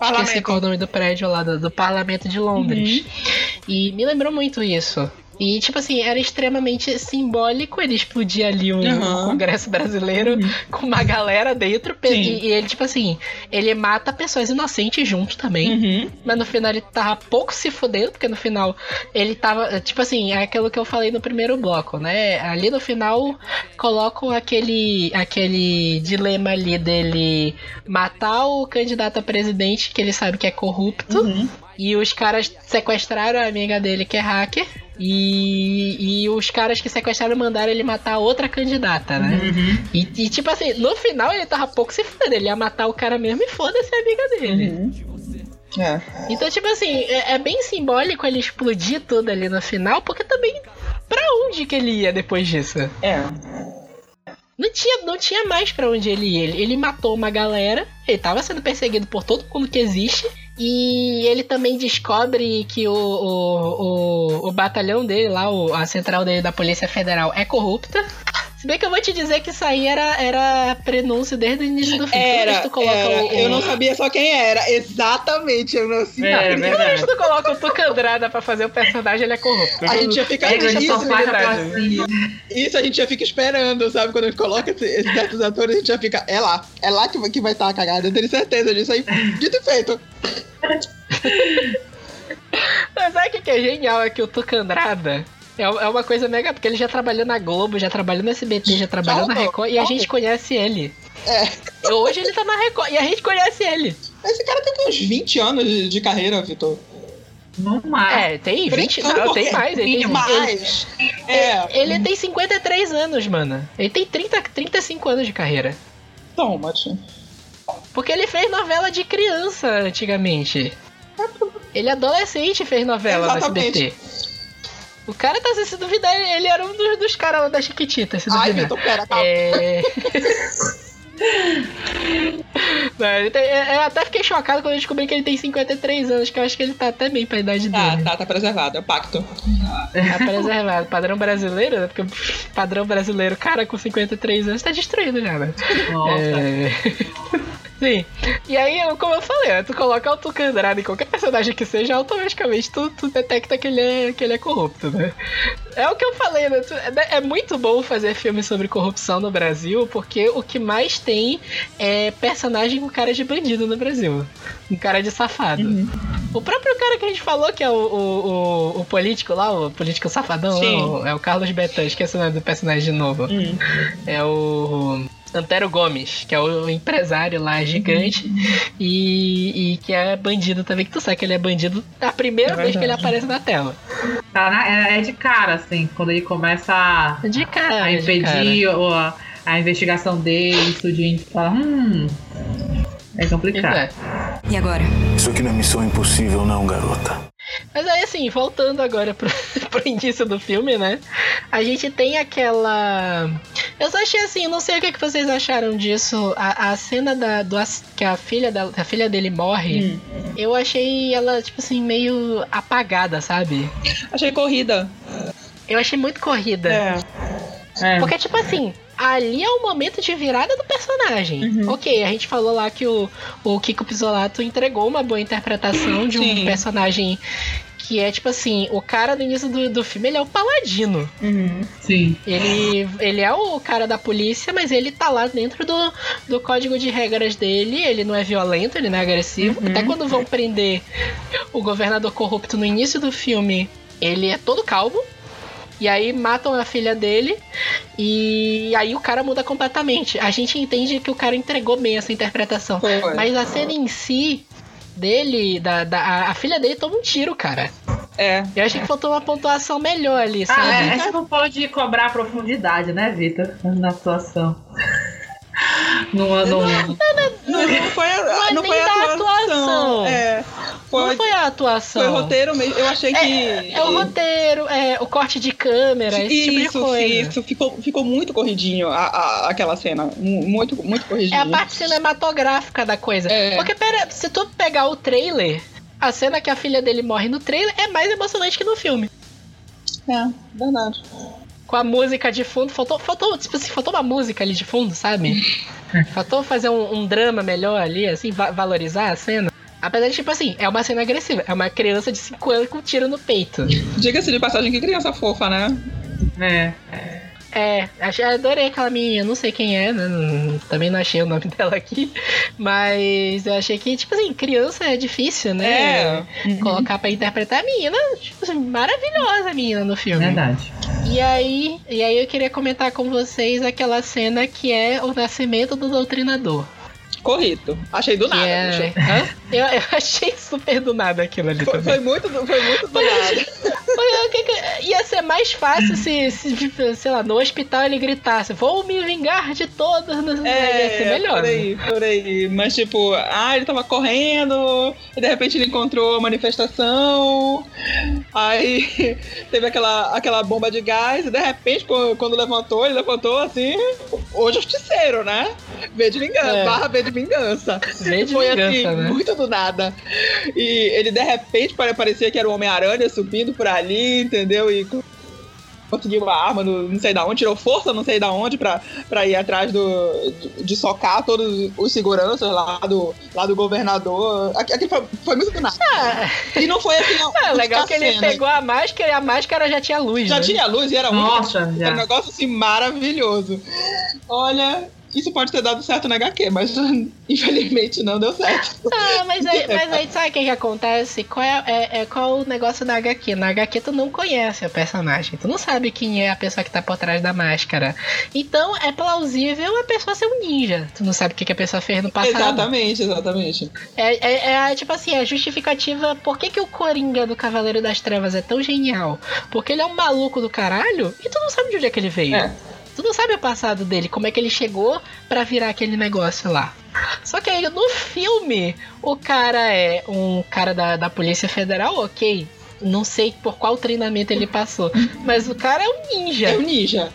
esqueci qual é o nome do prédio lá, do, do Parlamento de Londres. Uhum. E me lembrou muito isso. E, tipo assim, era extremamente simbólico ele explodir ali Aham. o Congresso Brasileiro com uma galera dentro. E, e ele, tipo assim, ele mata pessoas inocentes junto também. Uhum. Mas no final ele tava pouco se fudendo, porque no final ele tava. Tipo assim, é aquilo que eu falei no primeiro bloco, né? Ali no final colocam aquele, aquele dilema ali dele matar o candidato a presidente, que ele sabe que é corrupto, Uhum. e os caras sequestraram a amiga dele, que é hacker. E, e os caras que sequestraram mandaram ele matar outra candidata, né? Uhum. E, e, tipo assim, no final ele tava pouco se fudendo. Ele ia matar o cara mesmo e foda-se a amiga dele. Uhum. É. Então, tipo assim, é, é bem simbólico ele explodir tudo ali no final, porque também. Pra onde que ele ia depois disso? É. Não tinha, não tinha mais pra onde ele ia. Ele, ele matou uma galera, ele tava sendo perseguido por todo mundo que existe. E ele também descobre que o, o, o, o batalhão dele lá, o- a central dele da Polícia Federal, é corrupta. Se bem que eu vou te dizer que isso aí era, era prenúncio desde o início do filme. Era, tu coloca era. o, o- Eu não sabia só quem era. Exatamente, eu não sei. É, Toda vez que tu coloca o Tucandrada pra fazer o personagem, ele é corrupto. A gente já fica É, isso, verdade. placinha. isso a gente já fica esperando, sabe? Quando a gente coloca esse- esses certos atores, a gente já fica. É lá, é lá que, vai- que vai estar a cagada. Eu tenho certeza disso aí. Dito e feito. Mas sabe o que que é genial? É que o Tucandrada é, é uma coisa mega. Porque ele já trabalhou na Globo, já trabalhou no SBT, já trabalhou na Record e a gente conhece ele. É. Hoje ele tá na Record e a gente conhece ele. Esse cara tem uns 20 anos de, de carreira, Vitor. No mais. É, tem 20. Brincando, Não, tem mais. Ele tem, ele, mais. É. ele tem 53 anos, mano. Ele tem 30, 35 anos de carreira. Toma, tio. Porque ele fez novela de criança antigamente. Ele é adolescente e fez novela Exatamente. no SBT. O cara tá se duvidar, ele era um dos, dos caras lá da Chiquitita, se Ai, duvidar. Vitor, pera, calma. É. Não, tem- é, eu até fiquei chocado quando eu descobri que ele tem 53 anos, que eu acho que ele tá até bem pra idade Tá, dele. tá, tá preservado, é o pacto. Tá preservado. Padrão brasileiro, né? Porque padrão brasileiro, cara com 53 anos, tá destruído já, né? Nossa. É... Sim. E aí, como eu falei, né, tu coloca o Tucandrada em qualquer personagem que seja, automaticamente tu, tu detecta que ele, é, que ele é corrupto, né? É o que eu falei, né? Tu- É, é muito bom fazer filme sobre corrupção no Brasil, porque o que mais tem é personagem com cara de bandido no Brasil. Com cara de safado. O próprio cara que a gente falou, que é o, o, o, o político lá, o político safadão, lá, o- é o Carlos Betan, esqueci o nome do personagem de novo. Hum. É o. Antero Gomes, que é o empresário lá gigante e, e que é bandido também, que tu sabe que ele é bandido a primeira É vez que ele aparece na tela. Tá na- é, é de cara, assim, quando ele começa a, De cara, a de cara. impedir o- a, a investigação dele, gente fala, hum. É complicado. é. E agora? Isso aqui não é missão impossível, não, garota. Mas aí, assim, voltando agora pro, pro início do filme, né? A gente tem aquela. Eu só achei assim, não sei o que, que vocês acharam disso. A, a cena da, do, que a filha, da, a filha dele morre, eu achei ela, tipo assim, meio apagada, sabe? Achei corrida. Eu achei muito corrida. É. É. Porque, tipo assim, ali é o momento de virada do personagem. Uhum. Ok, a gente falou lá que o, o Kiko Pisolato entregou uma boa interpretação de um Sim. personagem que é, tipo assim, o cara do início do, do filme, ele é o paladino. Uhum. Sim. Ele, ele é o cara da polícia, mas ele tá lá dentro do, do código de regras dele. Ele não é violento, ele não é agressivo. Uhum. Até quando vão prender o governador corrupto no início do filme, ele é todo calmo. E aí matam a filha dele. E aí o cara muda completamente. A gente entende que o cara entregou bem essa interpretação. Foi. Mas a cena em si dele, da, da, a, a filha dele toma um tiro, cara. É. Eu achei que faltou uma pontuação melhor ali, sabe? Ah, é, a gente não pode cobrar profundidade, né, Vitor? Na atuação. Numa, num... Não, não foi a, Não é não nem foi a atuação. É. Foi, Não foi a atuação. foi o roteiro mesmo. Eu achei que. É, é o roteiro, é o corte de câmera, esse tipo de Isso, coisa. isso. Ficou, ficou muito corridinho a, a- aquela cena. Mu- Muito, muito É corridinho. a parte cinematográfica da coisa. É. Porque, pera, se tu pegar o trailer, a cena que a filha dele morre no trailer é mais emocionante que no filme. É, verdade. Com a música de fundo, faltou, faltou, tipo assim, faltou uma música ali de fundo, sabe? faltou fazer um, um drama melhor ali, assim, va- valorizar a cena. Apesar de, tipo assim, é uma cena agressiva. É uma criança de 5 anos com um tiro no peito. Diga-se de passagem que criança fofa, né? É. É, achei, adorei aquela menina, não sei quem é, né? Também não achei o nome dela aqui. Mas eu achei que, tipo assim, criança é difícil, né? É. Colocar pra interpretar a menina, tipo assim, maravilhosa a menina no filme. Verdade. E aí, e aí eu queria comentar com vocês aquela cena que é o nascimento do doutrinador. Corrido. Achei do nada. é... achei. Hã? Eu, eu achei super do nada aquilo ali Foi, foi muito, do- foi muito do nada. Que que- Ia ser mais fácil se, se, sei lá, no hospital ele gritasse: Vou me vingar de todos. Ia ser É, melhor. por né? aí, por aí. Mas tipo, ah, ele tava correndo, e de repente ele encontrou a manifestação, aí teve aquela, aquela bomba de gás, e de repente, quando levantou, ele levantou assim, o justiceiro, né? V de vingança, É. barra V de vingança. V de Foi vingança, assim, né? muito do nada. E ele de repente pare- parecia que era o Homem-Aranha subindo por ali, entendeu? E co- conseguiu uma arma, no, não sei da onde, tirou força, não sei da onde, pra, pra ir atrás do, de, de socar todos os seguranças lá do, lá do governador. Aqui, aqui foi, foi muito do nada. Ah, E não foi assim. é legal que ele pegou a máscara e a máscara já tinha luz. Já né? tinha luz e era. Nossa, Era um negócio assim maravilhoso. Olha, isso pode ter dado certo na HQ, mas infelizmente não deu certo. Ah, mas aí, mas aí sabe o que, que acontece? Qual é, é- é- qual o negócio na HQ? Na HQ tu não conhece a personagem, tu não sabe quem é a pessoa que tá por trás da máscara. Então é plausível a pessoa ser um ninja. Tu não sabe o que, que a pessoa fez no passado. Exatamente, exatamente. É, é, é, tipo assim, a justificativa. Por que, que o Coringa do Cavaleiro das Trevas é tão genial? Porque ele é um maluco do caralho e tu não sabe de onde é que ele veio. É. Tu não sabe o passado dele, como é que ele chegou pra virar aquele negócio lá. Só que aí no filme, o cara é um cara da, da Polícia Federal, ok. Não sei por qual treinamento ele passou. Mas o cara é um ninja. É o ninja.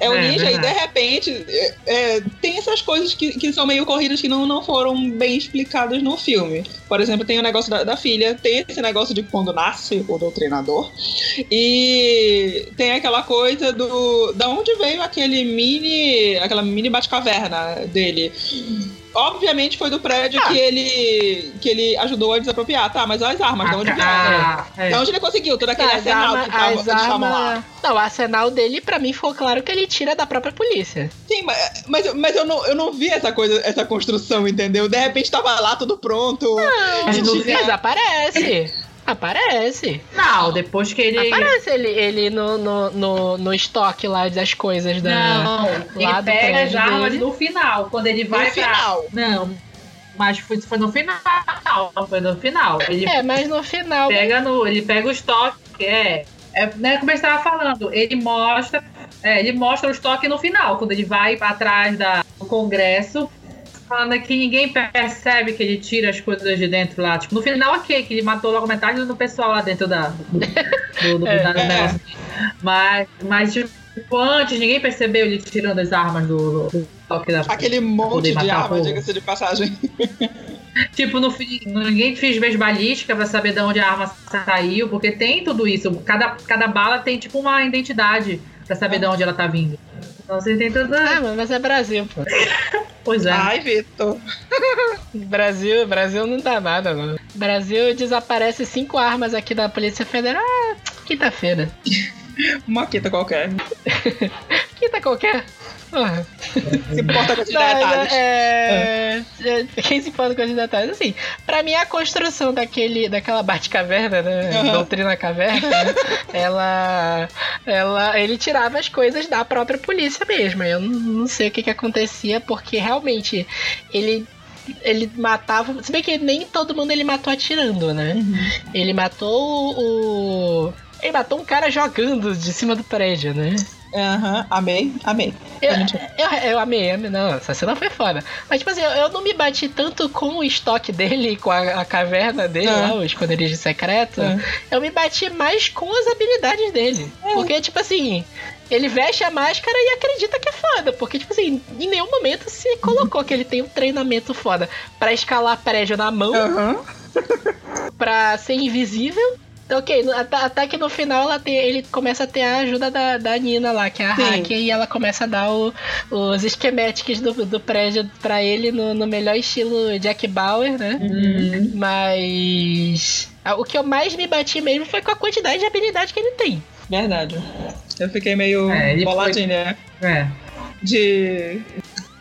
É o É, ninja e de repente é, é, tem essas coisas que, que são meio corridas que não, não foram bem explicadas no filme. Por exemplo, tem o negócio da, da filha, tem esse negócio de quando nasce o doutrinador. E tem aquela coisa do. Da onde veio aquele mini. aquela mini bate-caverna dele. Obviamente foi do prédio Ah. que ele. que ele ajudou a desapropriar, tá? Mas as armas, de onde vieram? Ah, é. De onde ele conseguiu? Todo aquele As arsenal armas- que tava, eles estavam lá. Não, o arsenal dele, pra mim, ficou claro que ele tira da própria polícia. Sim, mas, mas, mas eu, não, eu não vi essa coisa, essa construção, entendeu? De repente tava lá tudo pronto. Filme- Mas aparece. Aparece. Não, depois que ele. Aparece ele, ele no, no, no, no estoque lá das coisas da. Não, lá ele do pega as armas dele. no final, quando ele vai No pra. final. Não, mas foi, foi no final. Foi no final. Ele É, mas no final. pega no. Ele pega o estoque. É. É né, como eu estava falando, ele mostra. É, ele mostra o estoque no final, quando ele vai atrás da, do Congresso, falando que ninguém percebe que ele tira as coisas de dentro lá. Tipo, no final, ok, que ele matou logo metade do pessoal lá dentro da, do, do, do- É, da- é. Mas, mas, tipo, antes ninguém percebeu ele tirando as armas do, do, do da. Aquele monte de matar arma, povo. diga-se de passagem. Tipo, no fim, ninguém fez vez balística pra saber de onde a arma saiu, porque tem tudo isso. Cada, cada bala tem tipo uma identidade pra saber de onde ela tá vindo. Então você tem tudo. Ah, mas é Brasil, pô. Pois é. Ai, Vitor. Brasil, Brasil não dá nada, não. Brasil desaparece cinco armas aqui da Polícia Federal. Ah, quinta-feira. Uma quinta qualquer. Quinta qualquer. Se importa com os Não, detalhes. é, é, Quem se importa com os detalhes? Assim, pra mim a construção daquele, daquela Batcaverna, né? Aham. Doutrina Caverna, né? ela, ela. Ele tirava as coisas da própria polícia mesmo. Eu não, sei o que, que acontecia, porque realmente ele. Ele matava. Se bem que nem todo mundo ele matou atirando, né? Ele matou o- Ele matou um cara jogando de cima do prédio, né? Aham, amei, amei. Eu, eu, eu amei, amei, não, essa cena foi foda. Mas, tipo assim, eu, eu não me bati tanto com o estoque dele, com a, a caverna dele, É. lá, o esconderijo secreto. É. Eu me bati mais com as habilidades dele. Porque, tipo assim, ele veste a máscara e acredita que é foda. Porque, tipo assim, em nenhum momento se colocou que ele tem um treinamento foda pra escalar prédio na mão, Aham. pra ser invisível. Então, Ok, no- até, até que no final ela tem, ele começa a ter a ajuda da, da Nina lá, que é a Sim. hacker, e ela começa a dar o- os esquemáticos do, do prédio pra ele no, no melhor estilo Jack Bauer, né? Uhum. Mas. O que eu mais me bati mesmo foi com a quantidade de habilidade que ele tem. Verdade. Eu fiquei meio É, ele boladinha É. de.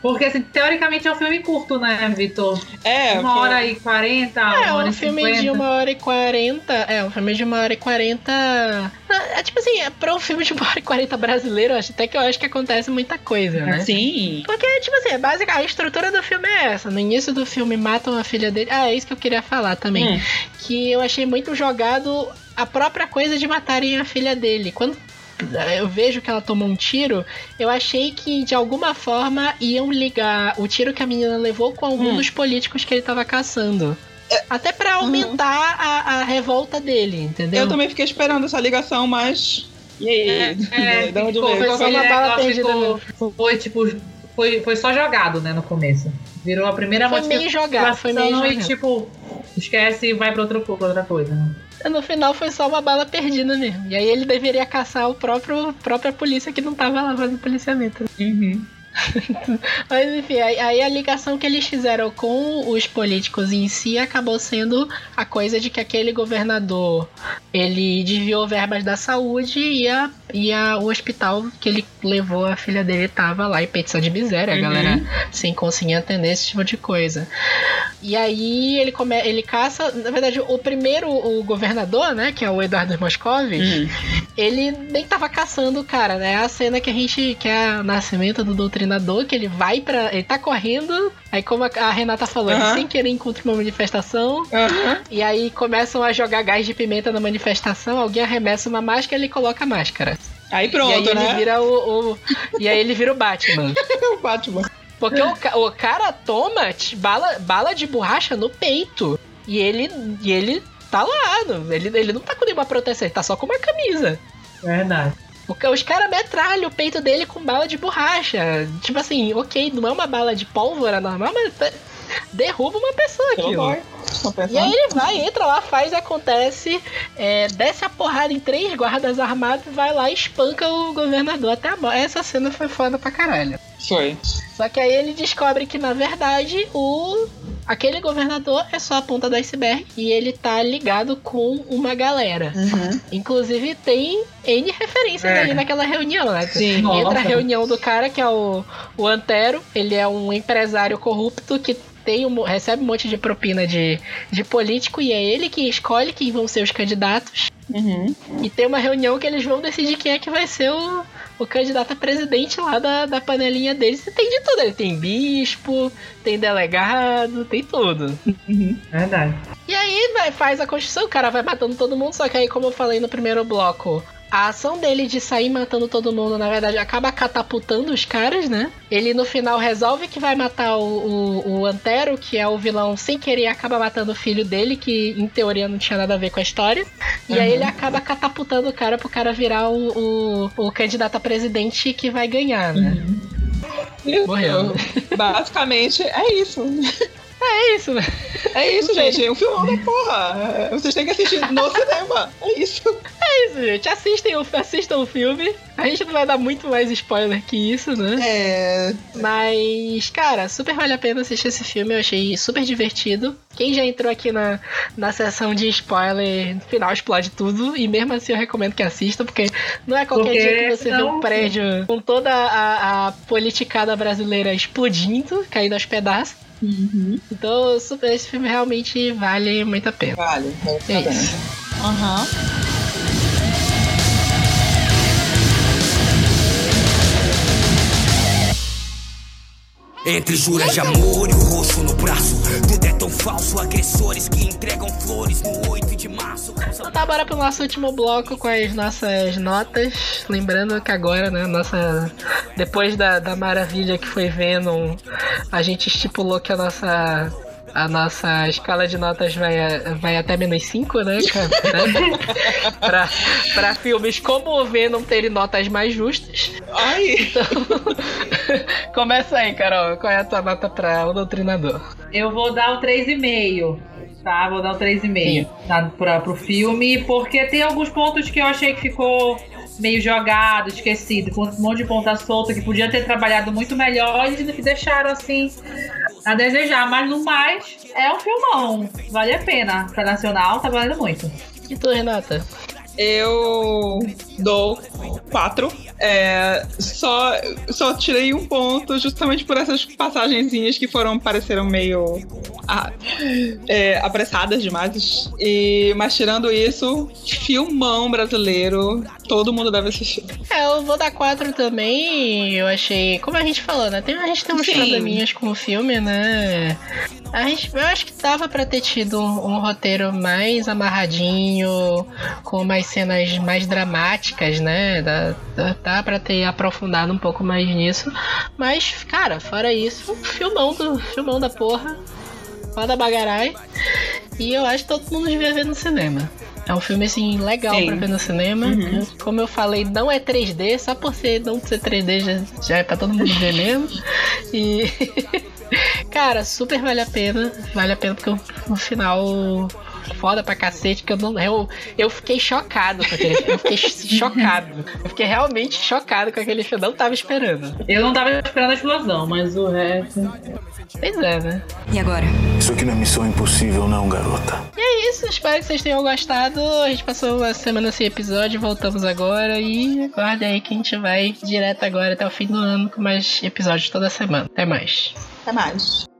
Porque, assim, teoricamente é um filme curto, né, Vitor? É, uma que- hora e quarenta, É, uma hora um e filme cinquenta. de uma hora e quarenta. É, um filme de uma hora e quarenta. É tipo assim, é pra um filme de uma hora e quarenta brasileiro, acho até que eu acho que acontece muita coisa, né? Sim. Porque, tipo assim, é básica, a estrutura do filme é essa. No início do filme matam a filha dele. Ah, é isso que eu queria falar também. Hum. Que eu achei muito jogado a própria coisa de matarem a filha dele. Quando eu vejo que ela tomou um tiro, eu achei que de alguma forma iam ligar o tiro que a menina levou com algum Hum. dos políticos que ele tava caçando. Até pra aumentar a, a revolta dele, entendeu? Eu também fiquei esperando essa ligação, mas. E aí? É, De onde ficou, veio? Só uma bala perdida ficou- Foi tipo. Foi, foi só jogado, né, no começo. Virou a primeira Foi meio jogado, foi meio jogado. e tipo, esquece e vai pra outra, pra outra coisa. né? No final foi só uma bala perdida mesmo. E aí ele deveria caçar o próprio própria polícia que não tava lá fazendo policiamento. Uhum. Mas enfim, aí, aí a ligação que eles fizeram com os políticos em si acabou sendo a coisa de que aquele governador ele desviou verbas da saúde e, a, e a, o hospital que ele levou a filha dele tava lá em petição de miséria, a Uhum. galera sem conseguir atender esse tipo de coisa. E aí ele come, ele caça, na verdade, o primeiro o governador, né, que é o Eduardo Moscovis, Hum. ele nem tava caçando o cara, né? A cena que a gente que é o nascimento do doutrinador, que ele vai pra. ele tá correndo, aí como a, Renata falou, ele Aham. sem querer encontra uma manifestação, Aham. e aí começam a jogar gás de pimenta na manifestação, alguém arremessa uma máscara e ele coloca a máscara. Aí e aí pronto, ele né? vira o, o- E aí ele vira o Batman. O Batman. Porque o, o cara toma bala, bala de borracha no peito. E ele. E ele tá lá. Ele, ele não tá com nenhuma proteção, ele tá só com uma camisa. Verdade. Os caras metralham o peito dele com bala de borracha. Tipo assim, ok, não é uma bala de pólvora normal, mas derruba uma pessoa. Tô E aí ele vai, entra lá, faz, acontece, é, desce a porrada em três guardas armados, vai lá e espanca o governador até a morte. Essa cena foi foda pra caralho. Foi. Só que aí ele descobre que, na verdade, o aquele governador é só a ponta do iceberg e ele tá ligado com uma galera. Uhum. Inclusive tem N referências É. ali naquela reunião, né? Sim. Entra Nossa. a reunião do cara, que é o, o Antero. Ele é um empresário corrupto que tem um, recebe um monte de propina de, de político e é ele que escolhe quem vão ser os candidatos. Uhum. E tem uma reunião que eles vão decidir quem é que vai ser o, o candidato a presidente lá da, da panelinha deles. E tem de tudo. Ele tem bispo, tem delegado, tem tudo. Verdade. E aí vai, faz a construção, o cara vai matando todo mundo, só que aí, como eu falei no primeiro bloco, a ação dele de sair matando todo mundo, na verdade, acaba catapultando os caras, né? Ele no final resolve que vai matar o, o, o Antero, que é o vilão, sem querer, acaba matando o filho dele, que em teoria não tinha nada a ver com a história. E aí ele acaba catapultando o cara pro cara virar o, o, o candidato a presidente que vai ganhar, né? Isso. Morreu. Basicamente, é isso. É isso, né? É isso, gente. É um filmão da porra. Vocês têm que assistir no cinema. É isso. É isso, gente. Assistem o, assistam o filme. A gente não vai dar muito mais spoiler que isso, né? É. Mas, cara, super vale a pena assistir esse filme. Eu achei super divertido. Quem já entrou aqui na, na sessão de spoiler, no final explode tudo. E mesmo assim eu recomendo que assista, porque não é qualquer Porque dia que você vê senão- um prédio com toda a, a politicada brasileira explodindo, caindo aos pedaços. Então, super, esse filme realmente vale muito a pena. Vale. vale a É pena. isso. Aham. Entre juras de amor e o roxo no braço. Tudo é tão falso. Agressores que entregam flores no 8 de março. Então tá, bora pro nosso último bloco com as nossas notas. Lembrando que agora, né, nossa. Depois da, da maravilha que foi Venom, a gente estipulou que a nossa. A nossa escala de notas vai, a- vai até menos 5, né, cara? Pra, pra filmes como o Venom terem notas mais justas. Ai. Então. Começa aí, Carol. Qual é a tua nota pra o Doutrinador? Eu vou dar um 3,5. Tá, vou dar um 3,5 tá, pra, pro filme, porque tem alguns pontos que eu achei que ficou meio jogado, esquecido, com um monte de ponta solta que podia ter trabalhado muito melhor e que deixaram assim a desejar. Mas no mais, é um filmão. Vale a pena. Pra Nacional, tá valendo muito. E tu, Renata? Eu dou quatro. É, só, só tirei um ponto justamente por essas passagenzinhas que foram pareceram meio ah, é, apressadas demais. E, mas tirando isso, filmão brasileiro, todo mundo deve assistir. É, eu vou dar quatro também. Eu achei. Como a gente falou, né? Tem, a gente tem uns Sim. probleminhas com o filme, né? A gente, eu acho que dava pra ter tido um, um roteiro mais amarradinho, com umas cenas mais dramáticas, né? Dá, dá, dá pra ter aprofundado um pouco mais nisso. Mas, cara, fora isso, filmão, do, filmão da porra. Foda bagarai. E eu acho que todo mundo devia ver no cinema. É um filme, assim, legal Sim. pra ver no cinema. Como eu falei, não é 3D, só por ser não ser 3D já, já é pra todo mundo ver mesmo. E. Cara, super vale a pena. Vale a pena porque o, o final foda pra cacete, que eu não. Eu, eu fiquei chocado com aquele. Eu fiquei chocado. Eu fiquei realmente chocado com aquele filme. Eu não tava esperando. Eu não tava esperando a explosão, mas o resto. Pois é, né? E agora? Isso aqui não é missão impossível, não, garota. E é isso, espero que vocês tenham gostado. A gente passou uma semana sem episódio, voltamos agora e aguarde aí que a gente vai direto agora até o fim do ano com mais episódios toda semana. Até mais. Até mais.